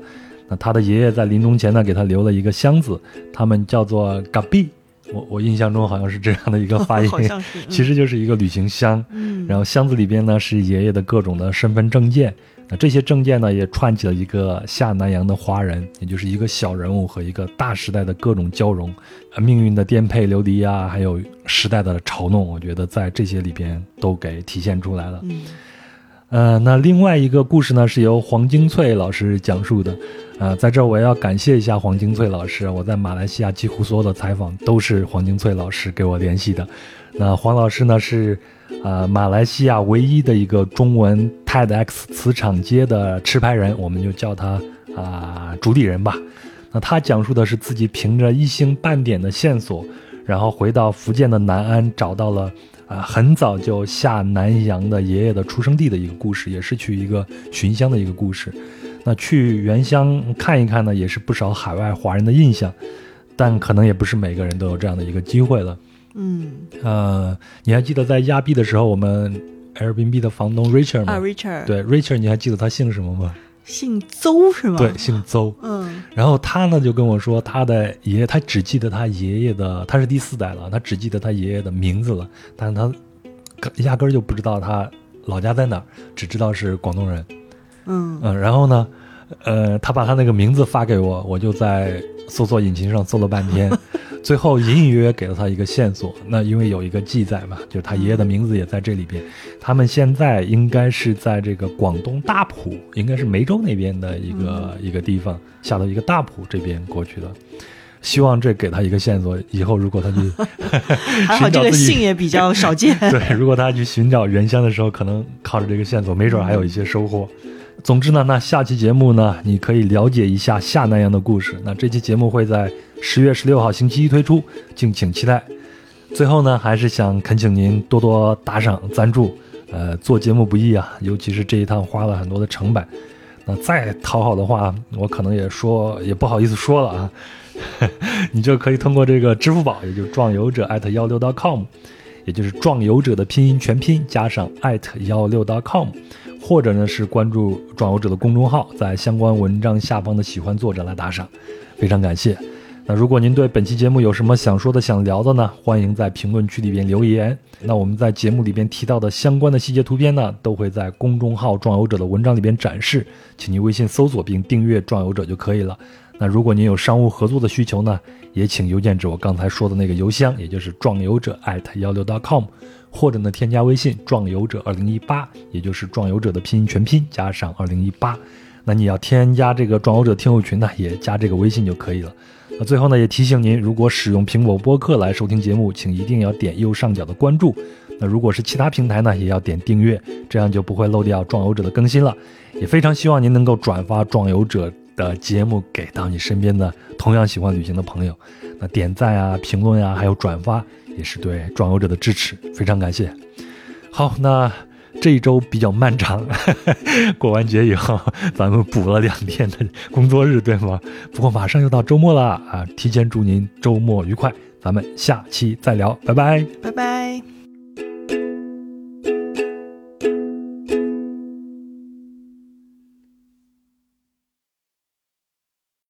那他的爷爷在临终前呢给他留了一个箱子，他们叫做嘎币，我我印象中好像是这样的一个发音，其实就是一个旅行箱，嗯。然后箱子里边呢是爷爷的各种的身份证件，那这些证件呢，也串起了一个下南洋的华人，也就是一个小人物和一个大时代的各种交融，呃，命运的颠沛流离啊，还有时代的嘲弄，我觉得在这些里边都给体现出来了。嗯，呃，那另外一个故事呢，是由黄金翠老师讲述的。呃，在这儿我要感谢一下黄金翠老师，我在马来西亚几乎所有的采访都是黄金翠老师给我联系的。那黄老师呢是，呃，马来西亚唯一的一个中文 TEDx 磁场街的持牌人，我们就叫他啊、主理人吧。那他讲述的是自己凭着一星半点的线索，然后回到福建的南安，找到了啊、很早就下南洋的爷爷的出生地的一个故事，也是去一个寻乡的一个故事。那去原乡看一看呢，也是不少海外华人的印象，但可能也不是每个人都有这样的一个机会了。嗯呃，你还记得在亚庇的时候，我们 Airbnb 的房东 Richard 吗？啊，Richard，，对，Richard，你还记得他姓什么吗？姓邹是吗？对，，姓邹。嗯然后他呢就跟我说，他的爷爷，他只记得他爷爷的，他是第四代了，他只记得他爷爷的名字了，但是他压根儿就不知道他老家在哪儿，只知道是广东人。嗯嗯，然后呢，呃，他把他那个名字发给我，我就在搜索引擎上搜了半天，(laughs) 最后隐隐约约给了他一个线索。那因为有一个记载嘛，就是他爷爷的名字也在这里边。他们现在应该是在这个广东大埔，应该是梅州那边的一个、一个地方，下到一个大埔这边过去的。希望这给他一个线索，以后如果他去 (laughs) 还好这个寻找自己姓也比较少见。(laughs) 对，如果他去寻找原乡的时候，可能靠着这个线索，没准还有一些收获。总之呢，那下期节目呢，你可以了解一下下南洋的故事。那这期节目会在十月十六号星期一推出，敬请期待。最后呢，还是想恳请您多多打赏赞助。呃，做节目不易啊，尤其是这一趟花了很多的成本。那再讨好的话，我可能也说也不好意思说了啊。(laughs) 你就可以通过这个支付宝，也就是壮游者艾特幺六 .com，也就是壮游者的拼音全拼加上艾特幺六 .com，或者呢是关注壮游者的公众号，在相关文章下方的喜欢作者来打赏，非常感谢。那如果您对本期节目有什么想说的、想聊的呢？欢迎在评论区里边留言。那我们在节目里边提到的相关的细节图片呢，都会在公众号“壮游者”的文章里边展示，请您微信搜索并订阅“壮游者”就可以了。那如果您有商务合作的需求呢，也请邮件至我刚才说的那个邮箱，也就是壮游者艾特幺六 .com，或者呢添加微信壮游者二零一八，也就是壮游者的拼音全拼加上二零一八。那你要添加这个壮游者听友群呢，也加这个微信就可以了。那最后呢，也提醒您，如果使用苹果播客来收听节目，请一定要点右上角的关注。那如果是其他平台呢，也要点订阅，这样就不会漏掉壮游者的更新了。也非常希望您能够转发壮游者的节目给到你身边的同样喜欢旅行的朋友。那点赞啊、评论啊，还有转发，也是对壮游者的支持，非常感谢。好，那这一周比较漫长，(laughs) 过完节以后，咱们补了两天的工作日，对吗？不过马上又到周末了啊！提前祝您周末愉快，咱们下期再聊，拜拜。拜拜。